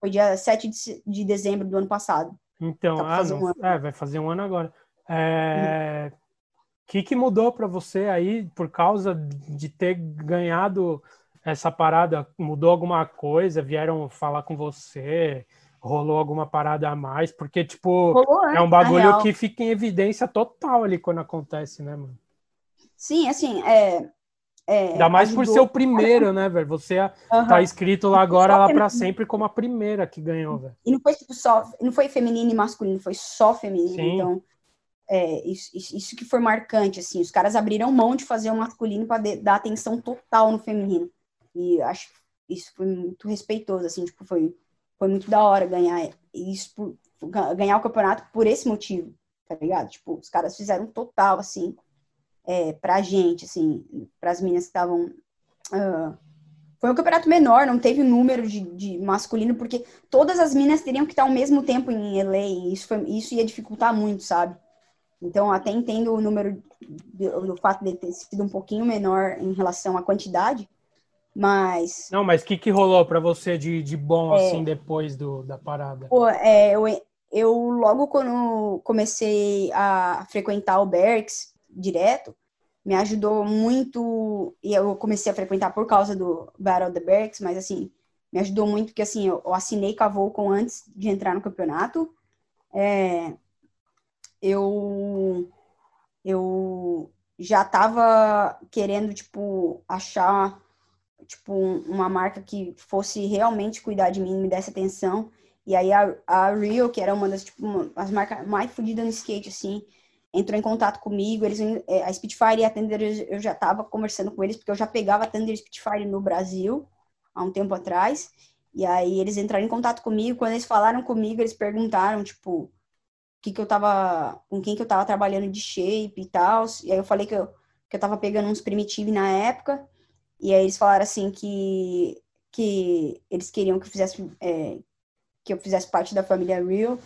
Foi dia 7 de, de dezembro do ano passado. Então, ah, um é, vai fazer um ano agora. É... O que, que mudou para você aí por causa de ter ganhado essa parada mudou alguma coisa? Vieram falar com você? Rolou alguma parada a mais? Porque, tipo, Rolou, é, é um bagulho que fica em evidência total ali quando acontece, né, mano? Sim, assim, é. é Ainda mais ajudou. por ser o primeiro, né, velho? Você uhum. tá escrito lá agora lá para sempre como a primeira que ganhou, velho. E não foi tipo só, não foi feminino e masculino, foi só feminino. Sim. Então, é, isso, isso, que foi marcante, assim, os caras abriram mão de fazer o masculino para dar atenção total no feminino. E acho que isso foi muito respeitoso, assim, tipo, foi, foi muito da hora ganhar isso, por, ganhar o campeonato por esse motivo, tá ligado? Tipo, os caras fizeram total, assim, é, pra gente, assim, pras meninas que estavam. Uh, foi um campeonato menor, não teve número de, de, masculino, porque todas as minas teriam que estar ao mesmo tempo em LA, e isso, foi, isso ia dificultar muito, sabe? Então, até entendo o número, do, fato de ter sido um pouquinho menor em relação à quantidade, mas. Não, mas o que, que rolou para você de, de bom, é, assim, depois do, da parada? Pô, é, eu, eu, logo quando comecei a frequentar o Berks direto, me ajudou muito. E eu comecei a frequentar por causa do Battle of the Berks, mas assim, me ajudou muito porque assim, eu, eu assinei com a Volcom antes de entrar no campeonato. É, eu eu já tava querendo tipo achar tipo, uma marca que fosse realmente cuidar de mim, me desse atenção. E aí a, a Real, que era uma das, tipo, uma, as marcas mais fodidas no skate, assim, entrou em contato comigo. Eles, é, a Spitfire e a Thunder, eu já tava conversando com eles, porque eu já pegava a Thunder Spitfire no Brasil, há um tempo atrás. E aí eles entraram em contato comigo. Quando eles falaram comigo, eles perguntaram, tipo, que que eu tava, com quem que eu tava trabalhando de shape e tal. E aí eu falei que eu, que eu tava pegando uns primitive na época. E aí eles falaram assim que, que eles queriam que eu fizesse é, que eu fizesse parte da família Real.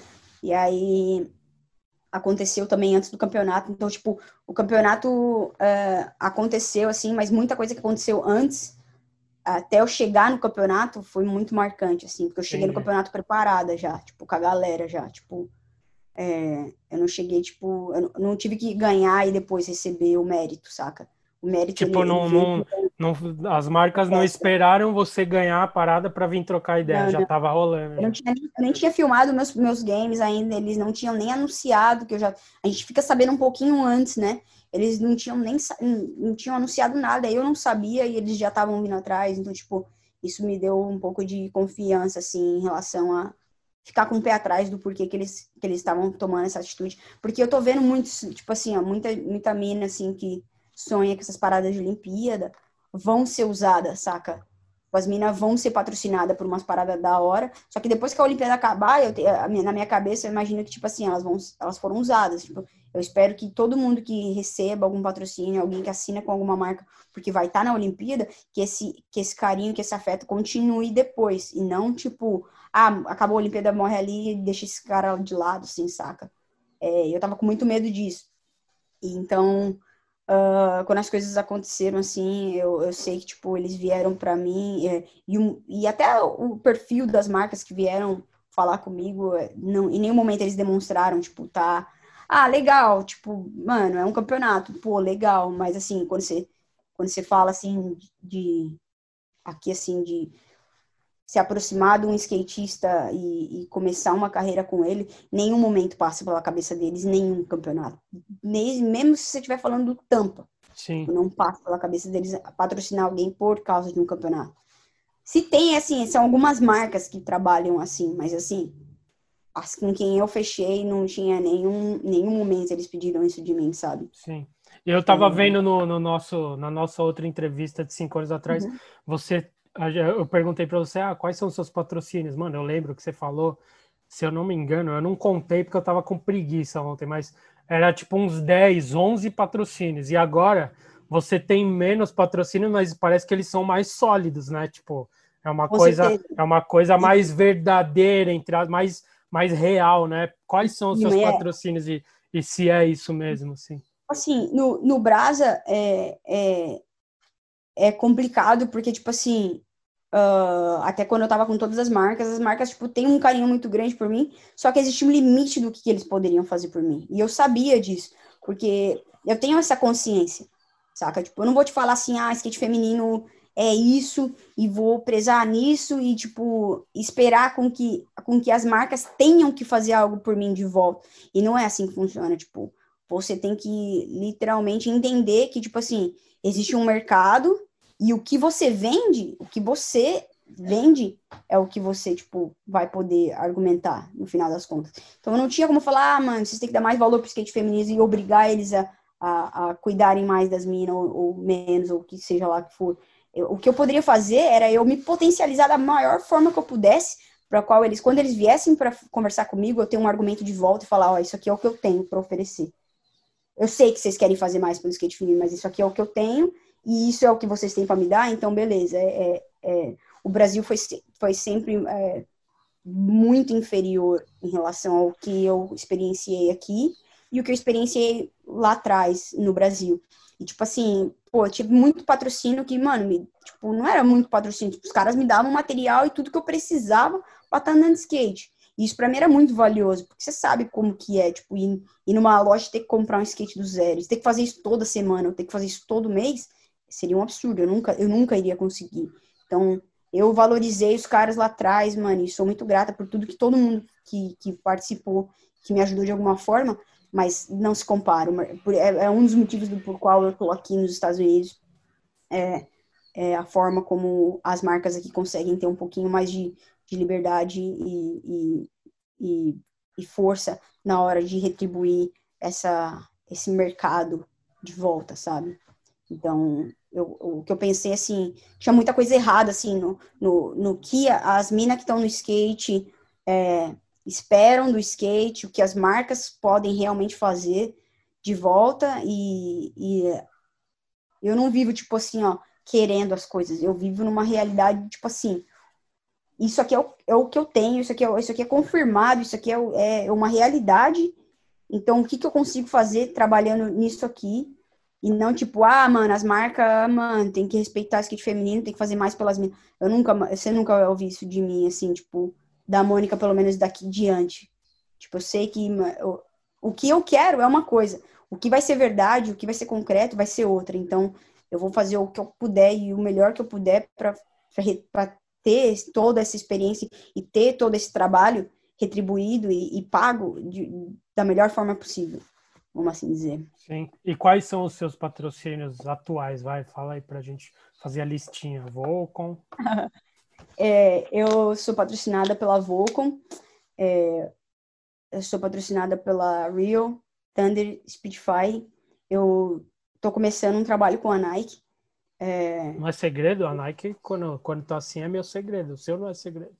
E aí aconteceu também antes do campeonato. Então, tipo, o campeonato é, aconteceu assim, mas muita coisa que aconteceu antes até eu chegar no campeonato foi muito marcante, assim, porque eu cheguei no campeonato preparada já, tipo, com a galera já, tipo, é, eu não cheguei, tipo, eu não tive que ganhar e depois receber o mérito, saca? O mérito tipo, não, não, Não, as marcas não esperaram você ganhar a parada para vir trocar ideia, não, já estava rolando. Eu, não tinha, eu nem tinha filmado meus, meus games ainda, eles não tinham nem anunciado, que eu já. A gente fica sabendo um pouquinho antes, né? Eles não tinham nem não tinham anunciado nada, eu não sabia e eles já estavam vindo atrás, então, tipo, isso me deu um pouco de confiança, assim, em relação a ficar com o pé atrás do porquê que eles que eles estavam tomando essa atitude. Porque eu tô vendo muitos, tipo assim, ó, muita, muita mina, assim, que sonha com essas paradas de Olimpíada vão ser usadas, saca? As minas vão ser patrocinadas por umas paradas da hora. Só que depois que a Olimpíada acabar, eu na minha cabeça, eu imagino que, tipo assim, elas, vão, elas foram usadas. Tipo, eu espero que todo mundo que receba algum patrocínio, alguém que assina com alguma marca, porque vai estar tá na Olimpíada, que esse, que esse carinho, que esse afeto continue depois. E não, tipo, ah, acabou a Olimpíada, morre ali e deixa esse cara de lado, assim, saca? É, eu tava com muito medo disso. Então, Uh, quando as coisas aconteceram assim, eu, eu sei que, tipo, eles vieram para mim é, e, um, e até o perfil das marcas que vieram falar comigo, é, não, em nenhum momento eles demonstraram, tipo, tá, ah, legal, tipo, mano, é um campeonato, pô, legal, mas assim, quando você, quando você fala assim de, aqui assim, de se aproximar de um skatista e, e, começar uma carreira com ele, nenhum momento passa pela cabeça deles, nenhum campeonato. Nem, mesmo se você estiver falando do Tampa. Sim. Não passa pela cabeça deles patrocinar alguém por causa de um campeonato. Se tem, assim, são algumas marcas que trabalham assim, mas assim, as com quem eu fechei, não tinha nenhum, nenhum momento eles pediram isso de mim, sabe? Sim. Eu tava uhum. vendo no, no, nosso, na nossa outra entrevista de cinco anos atrás, uhum. você eu perguntei para você, ah, quais são os seus patrocínios? Mano, eu lembro que você falou, se eu não me engano, eu não contei porque eu tava com preguiça ontem, mas era tipo uns 10, 11 patrocínios. E agora você tem menos patrocínios, mas parece que eles são mais sólidos, né? Tipo, é uma com coisa, certeza. é uma coisa mais verdadeira, entre as mais mais real, né? Quais são os seus é... patrocínios e, e se é isso mesmo, assim? Assim, no, no Brasa, é, é, é complicado, porque, tipo assim, uh, até quando eu tava com todas as marcas, as marcas, tipo, têm um carinho muito grande por mim, só que existe um limite do que, eles poderiam fazer por mim. E eu sabia disso, porque eu tenho essa consciência, saca? Tipo, eu não vou te falar assim, ah, skate feminino é isso, e vou prezar nisso, e, tipo, esperar com que, com que as marcas tenham que fazer algo por mim de volta. E não é assim que funciona, tipo, você tem que literalmente entender que, tipo assim, existe um mercado e o que você vende, o que você vende é o que você, tipo, vai poder argumentar no final das contas. Então, eu não tinha como falar, ah, mano, vocês têm que dar mais valor pro skate feminino e obrigar eles a, a, a cuidarem mais das minas ou, ou, menos, ou que seja lá que for. Eu, o que eu poderia fazer era eu me potencializar da maior forma que eu pudesse, para qual eles, quando eles viessem para conversar comigo, eu tenho um argumento de volta e falar, ó, oh, isso aqui é o que eu tenho para oferecer. Eu sei que vocês querem fazer mais pelo skate feminino, mas isso aqui é o que eu tenho e isso é o que vocês têm para me dar, então beleza. É, é, é, o Brasil foi, foi sempre é, muito inferior em relação ao que eu experienciei aqui e o que eu experienciei lá atrás no Brasil. E, tipo assim, pô, eu tive muito patrocínio que, mano, me, tipo, não era muito patrocínio. Tipo, os caras me davam material e tudo que eu precisava pra estar andando de skate. E isso para mim era muito valioso, porque você sabe como que é, tipo, ir, ir numa loja ter que comprar um skate do zero, ter que fazer isso toda semana, ou ter que fazer isso todo mês, seria um absurdo, eu nunca, eu nunca iria conseguir. Então, eu valorizei os caras lá atrás, mano, e sou muito grata por tudo que todo mundo que, que participou, que me ajudou de alguma forma, mas não se compara. É, é um dos motivos do, por qual eu tô aqui nos Estados Unidos, é, é a forma como as marcas aqui conseguem ter um pouquinho mais de, de liberdade e, e, e, força na hora de retribuir essa, esse mercado de volta, sabe? Então, eu, o que eu pensei, assim, tinha muita coisa errada, assim, no, no, no que as minas que estão no skate é, esperam do skate, o que as marcas podem realmente fazer de volta e, e eu não vivo, tipo assim, ó, querendo as coisas, eu vivo numa realidade, tipo assim, isso aqui é o, é o que eu tenho, isso aqui é, isso aqui é confirmado, isso aqui é, é uma realidade. Então, o que, que eu consigo fazer trabalhando nisso aqui? E não tipo, ah, mano, as marcas, mano, tem que respeitar o skate feminino, tem que fazer mais pelas meninas. Eu nunca, você nunca ouviu isso de mim, assim, tipo, da Mônica, pelo menos daqui diante. Tipo, eu sei que eu, o que eu quero é uma coisa, o que vai ser verdade, o que vai ser concreto vai ser outra. Então, eu vou fazer o que eu puder e o melhor que eu puder para ter toda essa experiência e ter todo esse trabalho retribuído e, e pago de, da melhor forma possível, vamos assim dizer. Sim. E quais são os seus patrocínios atuais? Vai, fala aí para a gente fazer a listinha. Volcom. [LAUGHS] é, eu sou patrocinada pela Volcom. É, eu sou patrocinada pela Real, Thunder, Speedify. Eu tô começando um trabalho com a Nike. É... Não é segredo? A Nike, quando, quando tá assim, é meu segredo. O seu não é segredo.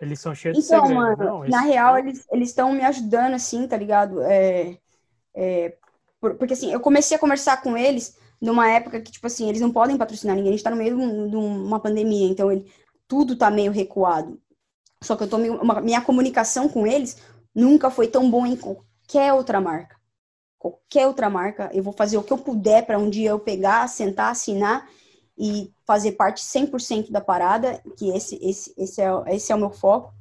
Eles são cheios então, de segredo. Mano, não, na real, eles estão me ajudando, assim, tá ligado? É, é, porque, assim, eu comecei a conversar com eles numa época que, tipo assim, eles não podem patrocinar ninguém. A gente tá no meio de uma pandemia, então ele, tudo tá meio recuado. Só que eu tô uma, minha comunicação com eles nunca foi tão boa em qualquer outra marca. Qualquer outra marca, eu vou fazer o que eu puder para um dia eu pegar, sentar, assinar e fazer parte 100% da parada, que esse esse esse é, esse é o meu foco.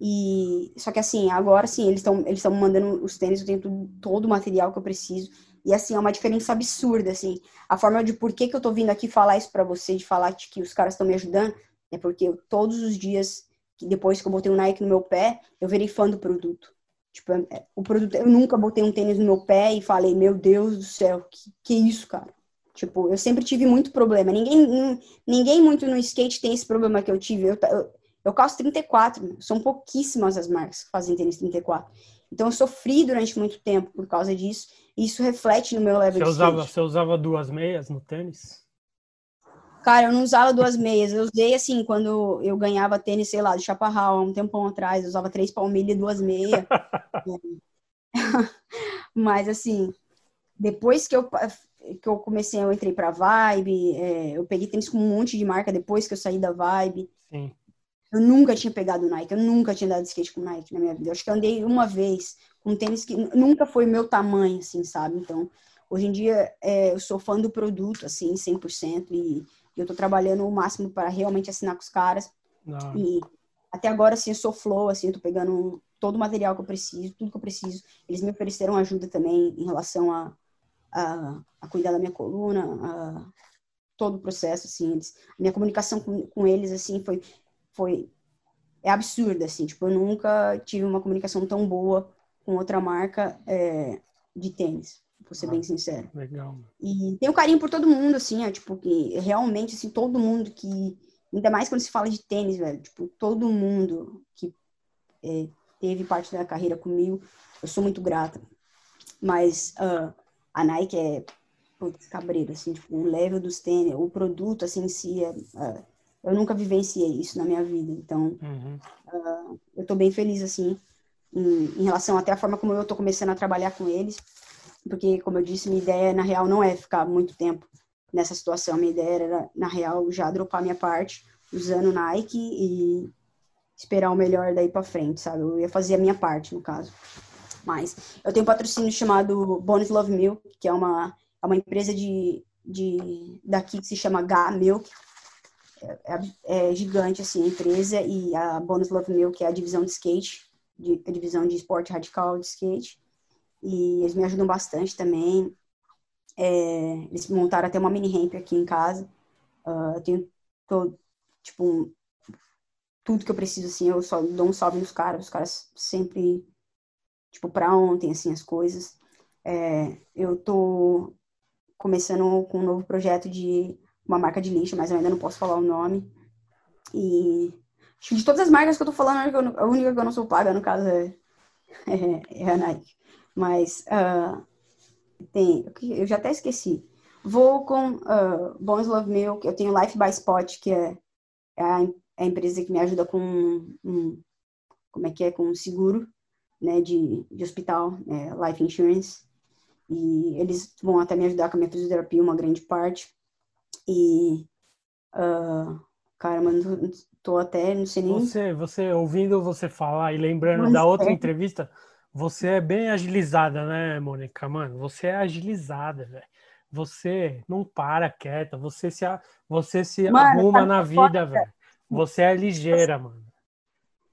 E só que assim, agora sim, eles estão eles estão mandando os tênis, eu tenho tudo, todo o material que eu preciso. E assim, é uma diferença absurda assim. A forma de por que, que eu tô vindo aqui falar isso para você, de falar que os caras estão me ajudando, é porque eu, todos os dias depois que eu botei o Nike no meu pé, eu virei fã do produto. Tipo, é, o produto, eu nunca botei um tênis no meu pé e falei, meu Deus do céu, que, que isso, cara? Tipo, eu sempre tive muito problema. Ninguém, ninguém muito no skate tem esse problema que eu tive. Eu, eu, eu calço 34, são pouquíssimas as marcas que fazem tênis 34. Então eu sofri durante muito tempo por causa disso. E isso reflete no meu level você de usava, skate. Você usava duas meias no tênis? Cara, eu não usava duas meias. Eu usei assim, quando eu ganhava tênis, sei lá, de chaparral, há um tempão atrás, eu usava três palmilhas e duas meias. [LAUGHS] Mas assim, depois que eu, que eu comecei, eu entrei pra Vibe, é, eu peguei tênis com um monte de marca depois que eu saí da Vibe. Sim. Eu nunca tinha pegado Nike, eu nunca tinha dado skate com Nike na minha vida. Eu acho que eu andei uma vez com tênis que nunca foi meu tamanho, assim, sabe? Então, hoje em dia, é, eu sou fã do produto, assim, 100%, e e eu tô trabalhando o máximo para realmente assinar com os caras. Não. E até agora, assim, eu sou flow, assim, eu tô pegando todo o material que eu preciso, tudo que eu preciso. Eles me ofereceram ajuda também em relação a, a, a cuidar da minha coluna, a todo o processo, assim. Eles, a minha comunicação com, com eles, assim, foi, foi é absurda, assim. Tipo, eu nunca tive uma comunicação tão boa com outra marca é, de tênis vou ser ah, bem sincero. Legal. E tenho carinho por todo mundo, assim, tipo, que realmente, assim, todo mundo que. Ainda mais quando se fala de tênis, velho. Tipo, todo mundo que é, teve parte da carreira comigo, eu sou muito grata. Mas uh, a Nike é putz, cabreiro, assim, tipo, o level dos tênis, o produto, assim, em si, é, uh, eu nunca vivenciei isso na minha vida. Então, uhum. uh, eu tô bem feliz, assim, em, em, relação até a forma como eu tô começando a trabalhar com eles porque, como eu disse, minha ideia, na real, não é ficar muito tempo nessa situação. Minha ideia era, na real, já dropar minha parte usando Nike e esperar o melhor daí para frente, sabe? Eu ia fazer a minha parte, no caso. Mas eu tenho um patrocínio chamado Bonus Love Milk, que é uma, é uma empresa de, de daqui que se chama Gá Milk. É, é, é, gigante, assim, a empresa. E a Bonus Love Milk é a divisão de skate, de, a divisão de esporte radical de skate e eles me ajudam bastante também. É, eles montaram até uma mini ramp aqui em casa. Uh, eu tenho todo, tipo, tudo que eu preciso, assim, eu só dou um salve nos caras. Os caras sempre, tipo, pra ontem, assim, as coisas. É, eu tô começando com um novo projeto de uma marca de lixo, mas eu ainda não posso falar o nome. E de todas as marcas que eu tô falando, a única que eu não sou paga, no caso, é, [LAUGHS] é, é a Nike. Mas uh, tem, eu já até esqueci. Vou com uh, Bones Love Milk, eu tenho Life by Spot, que é, é a, é a empresa que me ajuda com um, como é que é, com um seguro, né, de, de hospital, é, Life Insurance. E eles vão até me ajudar com a minha fisioterapia, uma grande parte. E, uh, cara, mano, tô até, não sei nem... Você, você ouvindo você falar e lembrando Mas da outra é. entrevista, você é bem agilizada, né, Mônica? Mano, você é agilizada, velho. Você não para quieta, você se, você se mano, arruma na vida, velho. Você é ligeira, mano.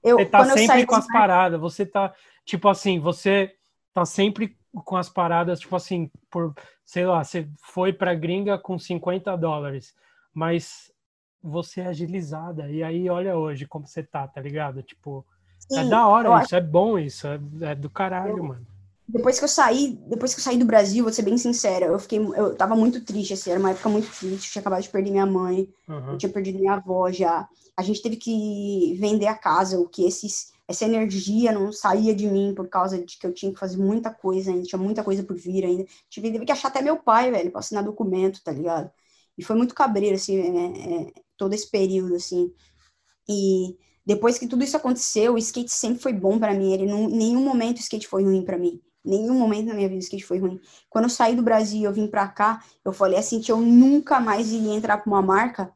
Eu, você tá sempre com as paradas, você tá, tipo assim, você tá sempre com as paradas, tipo assim, por, sei lá, você foi pra gringa com 50 dólares, mas você é agilizada. E aí, olha hoje como você tá, tá ligado? Tipo, é Sim, é da hora isso, acho... é bom isso, é, é do caralho, eu, mano. Depois que eu saí, depois que eu saí do Brasil, vou ser bem sincera, eu fiquei, eu tava muito triste, assim, era uma época muito triste, eu tinha acabado de perder minha mãe, uhum. eu tinha perdido minha avó já. A gente teve que vender a casa, o que esses, essa energia não saía de mim por causa de que eu tinha que fazer muita coisa ainda, tinha muita coisa por vir ainda. Tive que achar até meu pai, velho, pra assinar documento, tá ligado? E foi muito cabreiro, assim, é, é, todo esse período, assim. E depois que tudo isso aconteceu, o skate sempre foi bom para mim. Ele não, em nenhum momento o skate foi ruim para mim. Nenhum momento na minha vida o skate foi ruim. Quando eu saí do Brasil e eu vim para cá, eu falei assim que eu nunca mais iria entrar com uma marca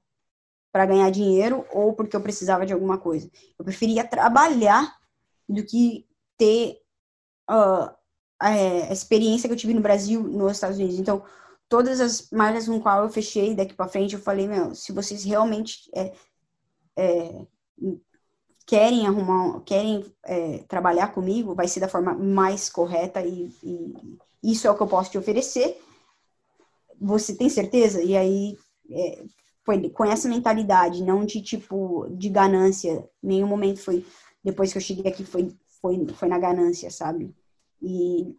para ganhar dinheiro ou porque eu precisava de alguma coisa. Eu preferia trabalhar do que ter uh, a experiência que eu tive no Brasil, nos Estados Unidos. Então, todas as marcas com qual eu fechei daqui para frente, eu falei, meu, se vocês realmente é, é, querem arrumar, querem é, trabalhar comigo, vai ser da forma mais correta e, e, isso é o que eu posso te oferecer. Você tem certeza? E aí é, foi com essa mentalidade, não de tipo de ganância. Nenhum momento foi depois que eu cheguei aqui foi foi foi na ganância, sabe? E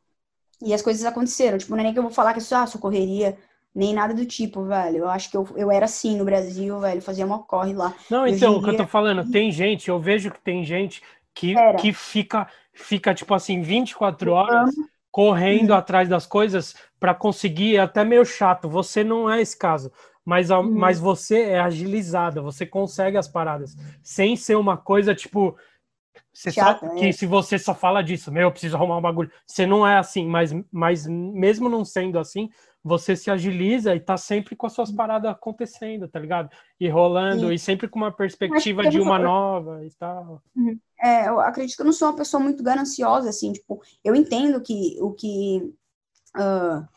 e as coisas aconteceram. Tipo, não é nem que eu vou falar que isso, ah, socorreria, nem nada do tipo, velho. Eu acho que eu, eu era assim no Brasil, velho, fazia uma corre lá. Não, então, o que eu tô falando, tem gente, eu vejo que tem gente que, que fica, fica, tipo assim, 24 horas correndo uhum. atrás das coisas para conseguir, é até meio chato. Você não é esse caso. Mas, uhum. mas você é agilizada, você consegue as paradas. Sem ser uma coisa, tipo, você Chata, é. que se você só fala disso, meu, eu preciso arrumar um bagulho. Você não é assim, mas, mas mesmo não sendo assim, você se agiliza e tá sempre com as suas paradas acontecendo, tá ligado? E rolando, e sempre com uma perspectiva de uma nova e tal. Uhum. É, eu acredito que eu não sou uma pessoa muito gananciosa, assim, tipo, eu entendo que o que. Uh,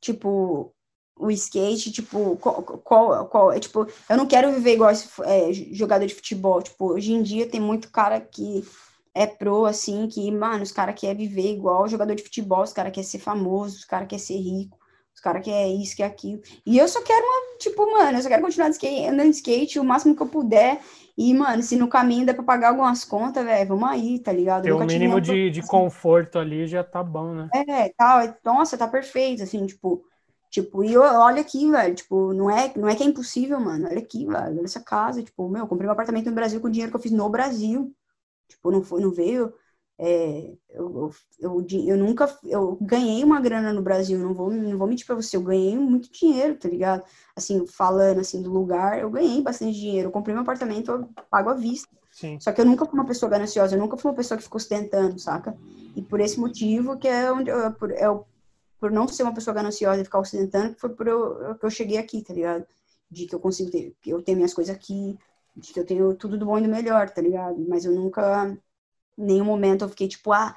tipo, o skate, tipo, qual, qual, qual, é, tipo, eu não quero viver igual esse, é, jogador de futebol, tipo, hoje em dia tem muito cara que é pro, assim, que, mano, os caras querem viver igual jogador de futebol, os caras querem ser famoso, os caras querem ser rico, os caras querem isso, querem aquilo, e eu só quero uma, tipo, mano, eu só quero continuar de skate, andando de skate o máximo que eu puder, e, mano, se no caminho der pra pagar algumas contas, velho, vamos aí, tá ligado? Ter o mínimo de, de conforto ali já tá bom, né? É, tal, é, nossa, tá perfeito, assim, tipo, Tipo, e eu, olha aqui, velho, tipo, não é, não é que é impossível, mano. Olha aqui, velho, olha essa casa, tipo, meu, eu comprei um apartamento no Brasil com o dinheiro que eu fiz no Brasil. Tipo, não foi, não veio. É, eu, eu, eu, eu, nunca, eu ganhei uma grana no Brasil, não vou, não vou mentir pra você, eu ganhei muito dinheiro, tá ligado? Assim, falando assim do lugar, eu ganhei bastante dinheiro. Eu comprei um apartamento, eu pago à vista. Sim. Só que eu nunca fui uma pessoa gananciosa, eu nunca fui uma pessoa que ficou ostentando, saca? E por esse motivo que é onde eu, é por, é o por não ser uma pessoa gananciosa e ficar ostentando, que foi por eu, que eu cheguei aqui, tá ligado? De que eu consigo ter, que eu tenho minhas coisas aqui, de que eu tenho tudo do bom e do melhor, tá ligado? Mas eu nunca, em nenhum momento eu fiquei tipo, ah,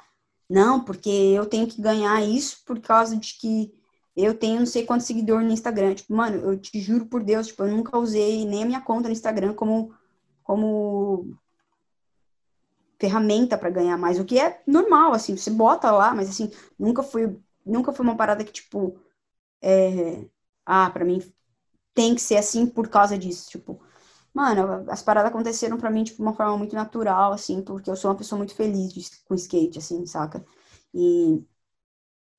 não, porque eu tenho que ganhar isso por causa de que eu tenho não sei quantos seguidores no Instagram. Tipo, mano, eu te juro por Deus, tipo, eu nunca usei nem a minha conta no Instagram como, como ferramenta para ganhar mais, o que é normal, assim, você bota lá, mas assim, nunca fui nunca foi uma parada que, tipo, é, ah, pra mim tem que ser assim por causa disso. Tipo, mano, as paradas aconteceram pra mim, tipo, de uma forma muito natural, assim, porque eu sou uma pessoa muito feliz de, com skate, assim, saca? E,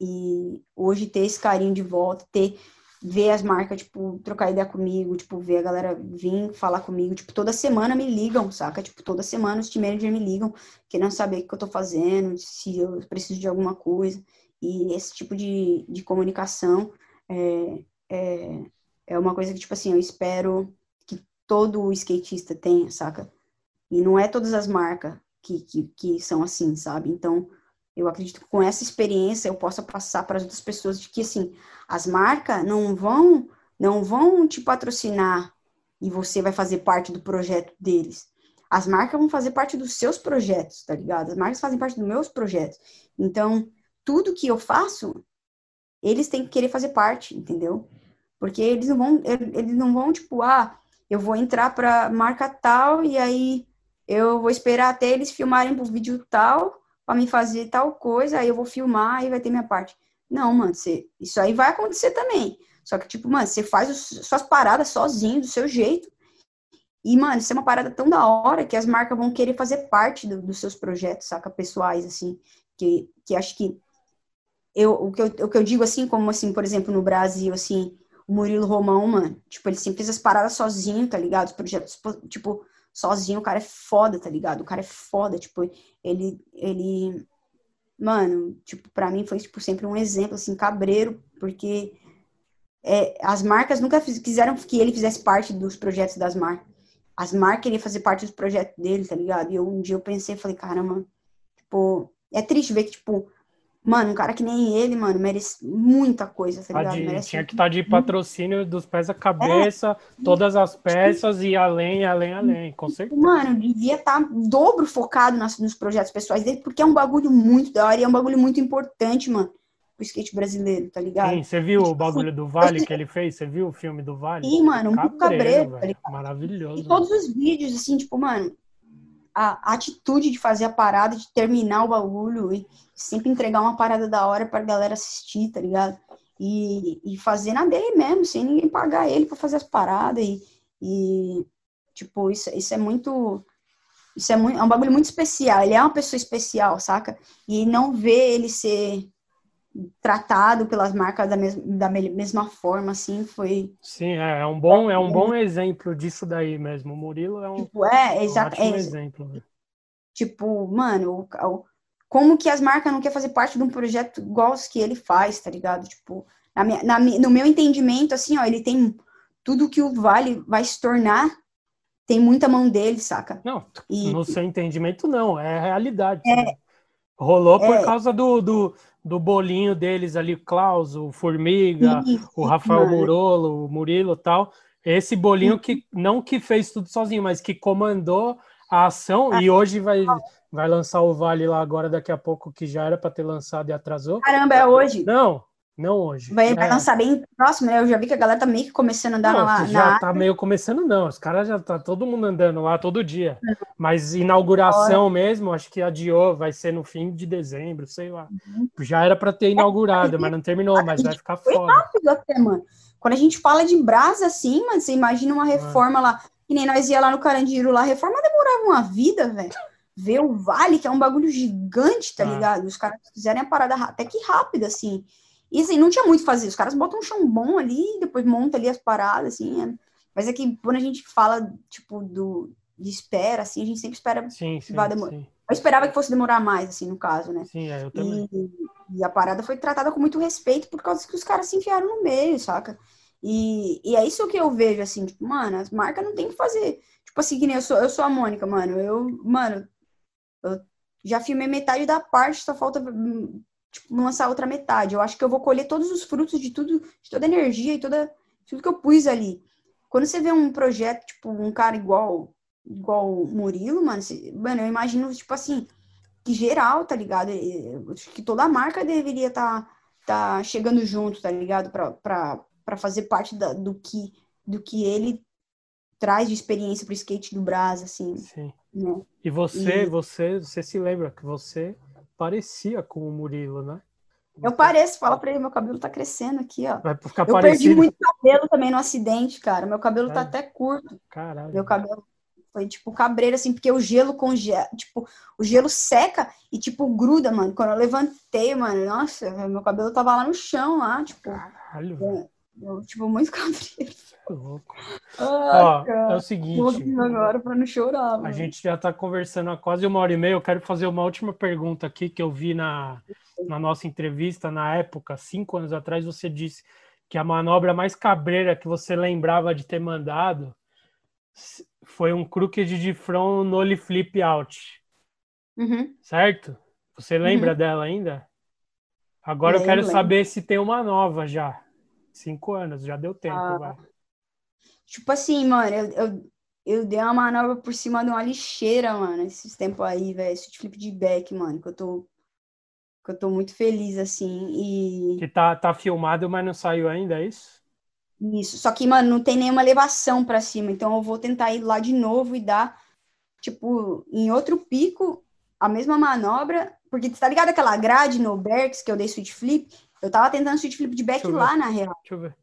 e hoje ter esse carinho de volta, ter ver as marcas, tipo, trocar ideia comigo, tipo, ver a galera vir falar comigo, tipo, toda semana me ligam, saca? Tipo, toda semana os team managers me ligam, querendo saber o que eu tô fazendo, se eu preciso de alguma coisa. E esse tipo de, de comunicação é, é, é uma coisa que, tipo assim, eu espero todo skatista tenha, saca? E não é todas as marcas que, que, que são assim, sabe? Então, eu acredito que com essa experiência eu possa passar para as outras pessoas de que, assim, as marcas não vão, não vão te patrocinar e você vai fazer parte do projeto deles. As marcas vão fazer parte dos seus projetos, tá ligado? As marcas fazem parte dos meus projetos. Então, tudo que eu faço, eles têm que querer fazer parte, entendeu? Porque eles não vão, eles não vão, tipo, ah, eu vou entrar para marca tal e aí eu vou esperar até eles filmarem pro vídeo tal para me fazer tal coisa, aí eu vou filmar e vai ter minha parte. Não, mano, você, isso aí vai acontecer também. Só que, tipo, mano, você faz os, suas paradas sozinho, do seu jeito. E, mano, isso é uma parada tão da hora que as marcas vão querer fazer parte do, dos seus projetos, saca? Pessoais, assim. Que, que acho que. Eu, o, que eu, o que eu digo, assim, como, assim, por exemplo, no Brasil, assim, o Murilo Romão, mano, tipo, ele sempre fez as paradas sozinho, tá ligado? Os projetos, tipo, sozinho, o cara é foda, tá ligado? O cara é foda, tipo, ele, ele, mano, tipo, pra mim foi, tipo, sempre um exemplo, assim, cabreiro, porque é, as marcas nunca fiz, quiseram que ele fizesse parte dos projetos das marcas. As marcas queriam fazer parte dos projetos dele, tá ligado? E eu, um dia eu pensei, falei, caramba, tipo, é triste ver que, tipo, Mano, um cara que nem ele, mano, merece muita coisa, tá ligado? De, merece tinha que estar tá de patrocínio dos pés à cabeça, é. todas as peças e além, além, além, com certeza. Mano, devia estar tá dobro focado nas, nos projetos pessoais dele, porque é um bagulho muito da hora e é um bagulho muito importante, mano, pro skate brasileiro, tá ligado? Sim, você viu tipo, o bagulho assim, do Vale que ele fez? Você viu o filme do Vale? Sim, mano, um cabreiro, cabreiro tá? Maravilhoso. E todos os vídeos, assim, tipo, mano, a atitude de fazer a parada, de terminar o bagulho e sempre entregar uma parada da hora pra galera assistir, tá ligado? E, e fazer na dele mesmo, sem ninguém pagar ele pra fazer as paradas. E, e tipo, isso, isso é muito. Isso é, muito, é um bagulho muito especial. Ele é uma pessoa especial, saca? E não ver ele ser tratado pelas marcas da mesma, da mesma forma, assim, foi... Sim, é, é um bom, é um bom exemplo disso daí mesmo. O Murilo é um, tipo, é, exato, um é, exemplo. Né? Tipo, mano, o, como que as marcas não querem fazer parte de um projeto igual os que ele faz, tá ligado? Tipo, na minha, na, no meu entendimento, assim, ó, ele tem tudo que o Vale vai se tornar, tem muita mão dele, saca? Não, e, no seu entendimento, não, é realidade. É, Rolou por é, causa do, do, do bolinho deles ali, Klaus, o Formiga, isso, o Rafael mano. Murolo, o Murilo tal. Esse bolinho que não que fez tudo sozinho, mas que comandou a ação ah, e hoje vai, vai lançar o Vale lá agora daqui a pouco, que já era para ter lançado e atrasou. Caramba, é hoje? Não, não hoje. Vai, é. vai lançar bem próximo, né? Eu já vi que a galera tá meio que começando a andar não, lá. Já tá meio começando, não. Os caras já tá todo mundo andando lá todo dia. Uhum. Mas inauguração mesmo, acho que adiou, vai ser no fim de dezembro, sei lá. Uhum. Já era para ter inaugurado, é, mas não terminou, mas vai ficar foi foda. rápido até, mano. Quando a gente fala de brasa assim, mano, você imagina uma reforma lá, que nem nós ia lá no Carandiru lá, a reforma demorava uma vida, velho. Ver o vale, que é um bagulho gigante, tá ah. ligado? Os caras fizerem a parada até que rápida, assim. E assim, não tinha muito o fazer. Os caras botam um chão bom ali, depois monta ali as paradas, assim. É. Mas é que quando a gente fala, tipo, do, de espera, assim, a gente sempre espera sim, que vá demorar. Sim. Eu esperava que fosse demorar mais, assim, no caso, né? Sim, é, eu também. E, e, a parada foi tratada com muito respeito por causa que os caras se enfiaram no meio, saca? E, e é isso que eu vejo, assim, tipo, mano, as marcas não tem que fazer. Tipo assim, que nem eu sou, eu sou a Mônica, mano. Eu, mano, eu já filmei metade da parte, só falta tipo, lançar outra metade. Eu acho que eu vou colher todos os frutos de tudo, de toda a energia e toda tudo que eu pus ali. Quando você vê um projeto, tipo, um cara igual igual o Murilo, mano, você, mano, eu imagino, tipo assim, que geral, tá ligado? Que toda a marca deveria estar tá, tá chegando junto, tá ligado? Pra fazer parte da, do, que, do que ele traz de experiência pro skate do Brás, assim. Sim. Né? E você, e... você, você se lembra que você parecia com o Murilo, né? Eu pareço, fala pra ele, meu cabelo tá crescendo aqui, ó. Vai ficar eu parecido. perdi muito cabelo também no acidente, cara. Meu cabelo tá até curto. Caralho. Meu cabelo foi tipo cabreiro, assim, porque o gelo congela, tipo, o gelo seca e, tipo, gruda, mano. Quando eu levantei, mano, nossa, meu cabelo tava lá no chão, lá, tipo. Caralho, velho. Eu, tipo, muito [LAUGHS] cabreiro. É louco. Ó, é o seguinte. agora para não chorar. Mano. A gente já está conversando há quase uma hora e meia. Eu quero fazer uma última pergunta aqui que eu vi na, na nossa entrevista na época, cinco anos atrás. Você disse que a manobra mais cabreira que você lembrava de ter mandado foi um crooked de front nole flip out. Uhum. Certo? Você lembra uhum. dela ainda? Agora eu quero saber se tem uma nova já. Cinco anos, já deu tempo, ah, vai. Tipo assim, mano, eu, eu, eu dei uma manobra por cima de uma lixeira, mano, esses tempos aí, velho. Esse flip de back, mano, que eu tô. Que eu tô muito feliz, assim. E. Que tá, tá filmado, mas não saiu ainda, é isso? Isso. Só que, mano, não tem nenhuma elevação para cima. Então eu vou tentar ir lá de novo e dar, tipo, em outro pico, a mesma manobra, porque tá ligado aquela grade no Berks que eu dei switch flip? Eu tava tentando switch flip de back lá, na real. Deixa eu ver.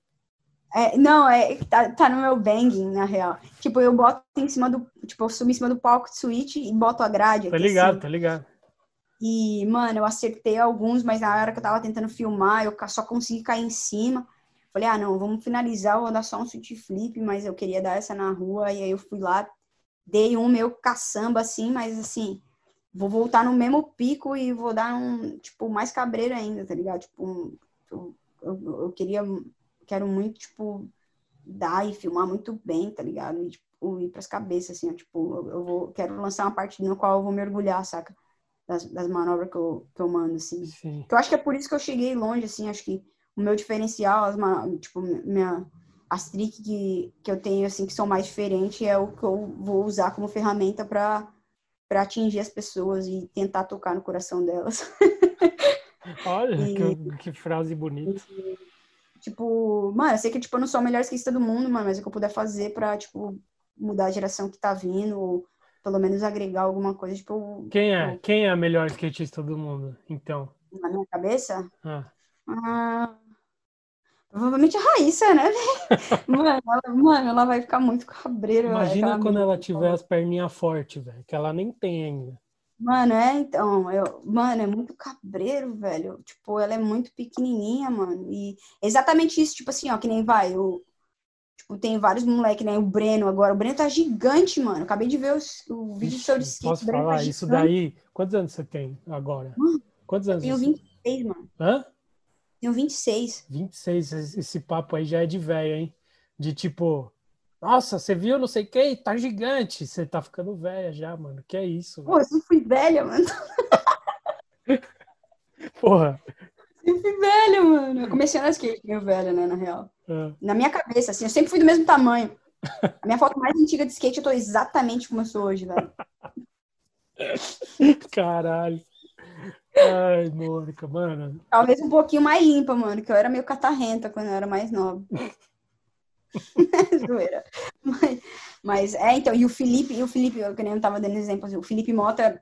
É, não, é, tá, tá no meu banging, na real. Tipo, eu boto em cima do. Tipo, eu subo em cima do palco de switch e boto a grade. Tá ligado, assim. tá ligado. E, mano, eu acertei alguns, mas na hora que eu tava tentando filmar, eu só consegui cair em cima. Falei, ah, não, vamos finalizar, eu vou dar só um switch flip, mas eu queria dar essa na rua. E aí eu fui lá, dei um meu caçamba, assim, mas assim, vou voltar no mesmo pico e vou dar um, tipo, mais cabreiro ainda, tá ligado? Tipo, eu, eu, eu queria quero muito, tipo, dar e filmar muito bem, tá ligado? E, tipo, ir pras cabeças, assim, ó, tipo, eu vou, quero lançar uma parte no qual eu vou mergulhar, saca? Das, das manobras que eu, que eu mando, assim. Sim. Eu acho que é por isso que eu cheguei longe, assim, acho que o meu diferencial, as, tipo, minha, as tricks que, que eu tenho, assim, que são mais diferentes, é o que eu vou usar como ferramenta para para atingir as pessoas e tentar tocar no coração delas. [LAUGHS] Olha, e, que, que, frase bonita. E, Tipo, mano, eu sei que tipo, eu não sou a melhor skatista do mundo, mano, mas o que eu puder fazer pra, tipo, mudar a geração que tá vindo, ou pelo menos agregar alguma coisa, tipo. Quem é? Eu... Quem é a melhor skatista do mundo, então? Na minha cabeça? Ah. ah provavelmente a Raíssa, né? [LAUGHS] mano, ela, mano, ela vai ficar muito cabreira. Imagina quando ela tiver as perninhas fortes, velho, que ela nem tem ainda. Mano, é, então, eu, mano, é muito cabreiro, velho. Tipo, ela é muito pequenininha, mano. E exatamente isso, tipo assim, ó, que nem vai, eu, tipo, tem vários moleques, né? O Breno agora, o Breno tá gigante, mano. Acabei de ver os, o vídeo Ixi, sobre skate. Posso tá falar tá isso daí? Quantos anos você tem agora? Mano, Quantos anos? Eu tenho 26, mano. Hã? Tenho 26. 26, esse papo aí já é de velho, hein? De tipo, nossa, você viu não sei quem? Tá gigante. Você tá ficando velha já, mano. Que é isso? Pô, eu fui velha, mano. [LAUGHS] Porra. Eu fui velha, mano. Eu comecei a skate meio velha, né, na real. É. Na minha cabeça, assim, eu sempre fui do mesmo tamanho. A minha foto mais antiga de skate, eu tô exatamente como eu sou hoje, velho. [LAUGHS] Caralho. Ai, Mônica, mano. Talvez um pouquinho mais limpa, mano, que eu era meio catarrenta quando eu era mais nova. [LAUGHS] Zoeira. Mas, mas, é, então, e o Felipe, e o Felipe, eu que nem eu tava dando exemplo, assim, o Felipe Mota,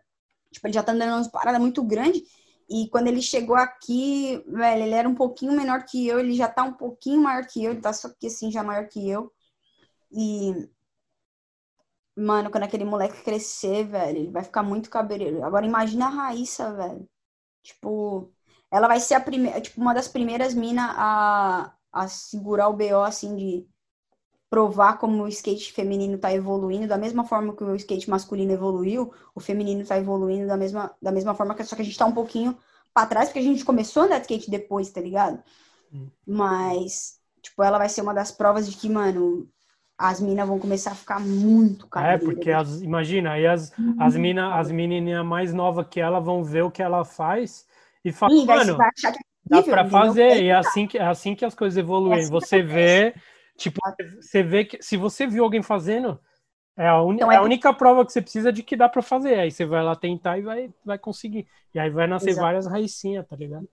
tipo, ele já tá dando umas paradas muito grandes. E quando ele chegou aqui, velho, ele era um pouquinho menor que eu, ele já tá um pouquinho maior que eu, ele tá só que assim, já maior que eu. E, mano, quando aquele moleque crescer, velho, ele vai ficar muito cabeleireiro. Agora imagina a Raíssa, velho. Tipo, ela vai ser a primeira, tipo, uma das primeiras minas a, a segurar o BO, assim, de provar como o skate feminino está evoluindo, da mesma forma que o skate masculino evoluiu, o feminino está evoluindo da mesma, da mesma forma, que só que a gente está um pouquinho para trás, porque a gente começou a andar de skate depois, tá ligado? Hum. Mas, tipo, ela vai ser uma das provas de que, mano, as minas vão começar a ficar muito caras. É, porque as, imagina, aí as, uhum. as, mina, as menininhas mais novas que ela vão ver o que ela faz e falam, mano, é dá para fazer, e é assim, que, é assim que as coisas evoluem. É assim você vê Tipo, você vê que se você viu alguém fazendo, é a, un... então, é, é a única prova que você precisa de que dá para fazer. Aí você vai lá tentar e vai, vai conseguir. E aí vai nascer Exato. várias raicinhas, tá ligado?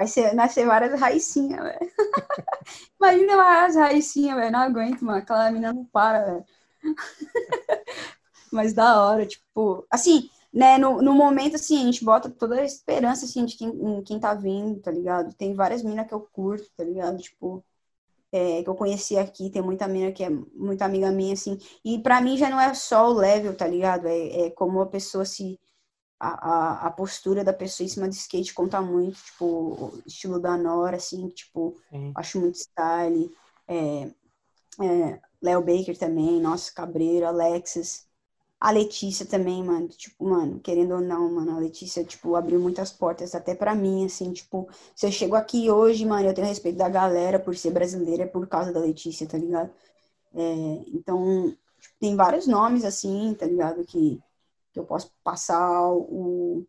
Vai ser, nascer várias raicinhas, velho. [LAUGHS] Imagina lá as raicinhas, velho. Não aguento, mano. Aquela menina não para, velho. [LAUGHS] Mas da hora, tipo, assim, né, no, no momento, assim, a gente bota toda a esperança, assim, de quem, em quem tá vindo, tá ligado? Tem várias minas que eu curto, tá ligado? Tipo, é, que eu conheci aqui, tem muita mina que é muita amiga minha, assim, e para mim já não é só o level, tá ligado? É, é como a pessoa se. A, a, a, postura da pessoa em cima do skate conta muito, tipo, o estilo da Nora, assim, tipo, Sim. acho muito style. É, é, Léo Baker também, nossa, Cabreiro, Alexis. A Letícia também, mano, tipo, mano, querendo ou não, mano, a Letícia, tipo, abriu muitas portas até para mim, assim, tipo, se eu chego aqui hoje, mano, eu tenho respeito da galera por ser brasileira por causa da Letícia, tá ligado? É, então, tipo, tem vários nomes, assim, tá ligado, que, que eu posso passar o,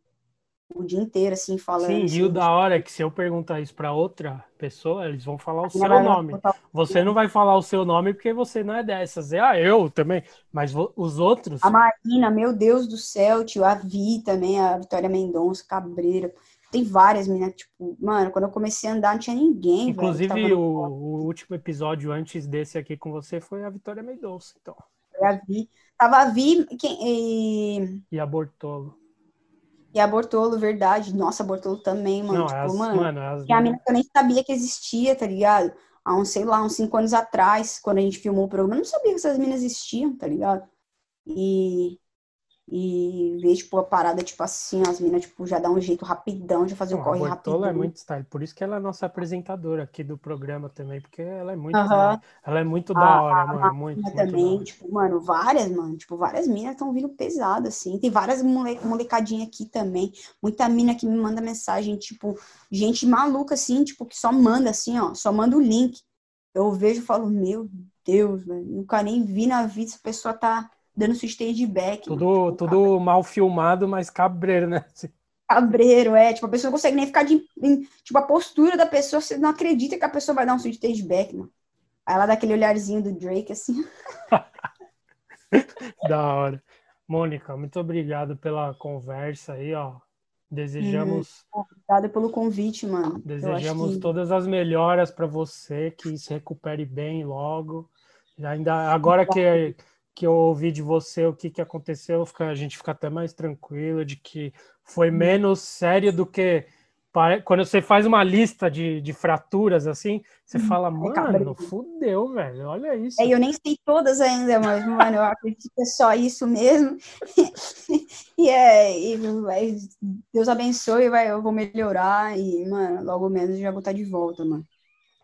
o dia inteiro, assim, falando. Sim, assim, e o da hora é que se eu perguntar isso para outra pessoa, eles vão falar o seu nome. Você não vai falar o seu nome porque você não é dessas. É, ah, eu também. Mas os outros. A Marina, meu Deus do céu, tio. A Vi também, a Vitória Mendonça, Cabreira. Tem várias meninas, tipo, mano, quando eu comecei a andar não tinha ninguém. Inclusive, velho, o, o, último episódio antes desse aqui com você foi a Vitória Mendonça, então. Foi a Vi. Tava a Vi quem, e... e a Bortolo. E a Bortolo, verdade. Nossa, a Bortolo também, mano. Não, tipo, as, mano. mano, as E a mina- que eu nem sabia que existia, tá ligado? Há uns, sei lá, uns cinco anos atrás, quando a gente filmou o programa, eu não sabia que essas minas existiam, tá ligado? E, e ver, tipo, a parada, tipo assim, as minas, tipo, já dá um jeito rapidão, já fazer o Pô, a corre Bortola é muito style, por isso que ela é a nossa apresentadora aqui do programa também, porque ela é muito, Aham. ela é muito A- da hora, a mano, muito, Mina muito da também, tipo, mano, várias, mano, tipo, várias minas estão vindo pesado, assim. Tem várias mole, molecadinha aqui também. Muita mina que me manda mensagem, tipo, gente maluca, assim, tipo, que só manda, assim, ó, só manda o link. Eu vejo e falo, meu Deus, velho, nunca nem vi na vida essa pessoa tá dando seu stage back. Tudo, Tipo, tudo mal filmado, mas cabreiro, né? cabreiro, é, tipo, a pessoa não consegue nem ficar de, em- tipo, a postura da pessoa, você não acredita que a pessoa vai dar um stage back, mano. Aí ela dá aquele olharzinho do Drake, assim. [LAUGHS] Da hora. Mônica, muito obrigado pela conversa aí, ó. Desejamos, Obrigada pelo convite, mano. Desejamos que- todas as melhoras para você, que se recupere bem logo. Ainda agora que que eu ouvi de você o que que aconteceu, fica- a gente fica até mais tranquilo de que foi Uhum. menos sério do que quando você faz uma lista de, de fraturas assim, você fala, mano, fudeu, velho, olha isso. É, eu nem sei todas ainda, mas, mano, eu acredito que é só isso mesmo. [LAUGHS] e é, e vai- Deus abençoe, vai, eu vou melhorar e, mano, logo menos já vou estar de volta, mano.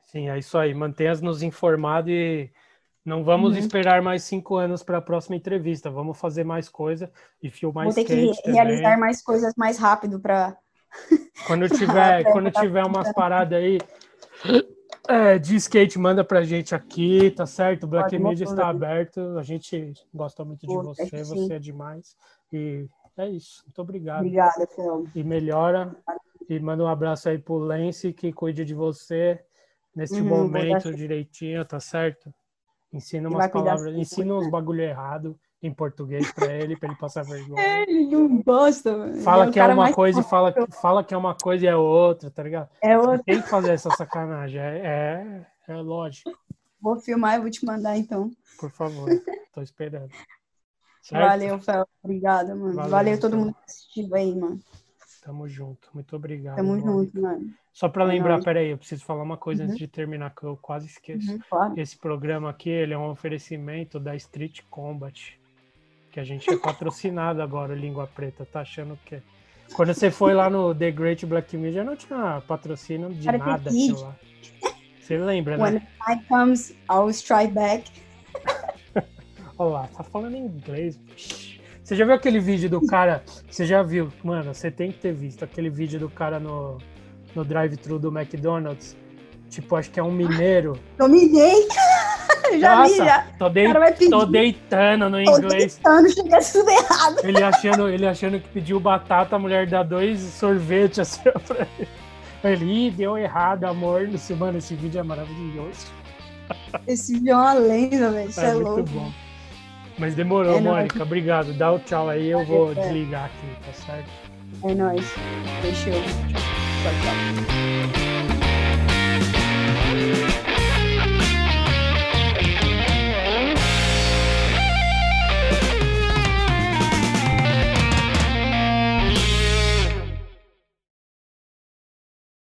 Sim, é isso aí. Mantenha-nos informados e não vamos Uhum. esperar mais cinco anos para a próxima entrevista. Vamos fazer mais coisa e filmar Vou ter que também. realizar mais coisas mais rápido pra. [LAUGHS] Quando tiver, pra- quando tiver umas paradas aí é, de skate, manda pra gente aqui, tá certo? Black Pode, Media está aberto. A gente gosta muito de Pô, você, acho que sim. você é demais. E é isso. Muito obrigado. Obrigada, Fel. E melhora. E manda um abraço aí pro Lance, que cuide de você neste Uhum, momento direitinho, tá certo? Ensina umas palavras, ensina uns bagulho errado em português pra ele, pra ele passar vergonha. Ele não gosta, mano. Ele Fala o que é uma coisa e fofo. fala, fala que é uma coisa e é outra, tá ligado? É outro. Tem que fazer essa sacanagem, é, é, é lógico. Vou filmar e vou te mandar, então. Por favor, tô esperando. Certo? Valeu, Fel. Obrigada, mano. Valeu, Valeu, todo mundo que assistiu aí, mano. Tamo junto, muito obrigado. Tamo junto, mano. Só pra É lembrar, peraí, eu preciso falar uma coisa Uhum. antes de terminar, que eu quase esqueço. Uhum, claro. Esse programa aqui, ele é um oferecimento da Street Combat, que a gente é [LAUGHS] patrocinado agora, Língua Preta, tá achando que... Quando você foi lá no The Great Black Media, não tinha patrocínio de Cara, nada aquilo lá. Você lembra, When né? the time comes, I'll strike back. [LAUGHS] Olha lá, tá falando em inglês. bicho. Você já viu aquele vídeo do cara? Você já viu? Mano, você tem que ter visto aquele vídeo do cara no, no drive-thru do McDonald's. Tipo, acho que é um mineiro. Dominei. [LAUGHS] já vi, Nossa, já. Tô, dei- tô deitando no Tô inglês. tentando chegar tudo errado. Ele achando, ele achando que pediu batata, a mulher dá dois sorvetes assim [LAUGHS] pra ele. Ele, Ih, deu errado, amor. Mano, esse vídeo é maravilhoso. Esse vídeo é uma lenda, velho. Isso É, é, muito louco. bom. Mas demorou, É nóis. Mônica. Obrigado. Dá o tchau aí, eu vou É. desligar aqui, tá certo? É nóis. Fechou. Tchau, tchau.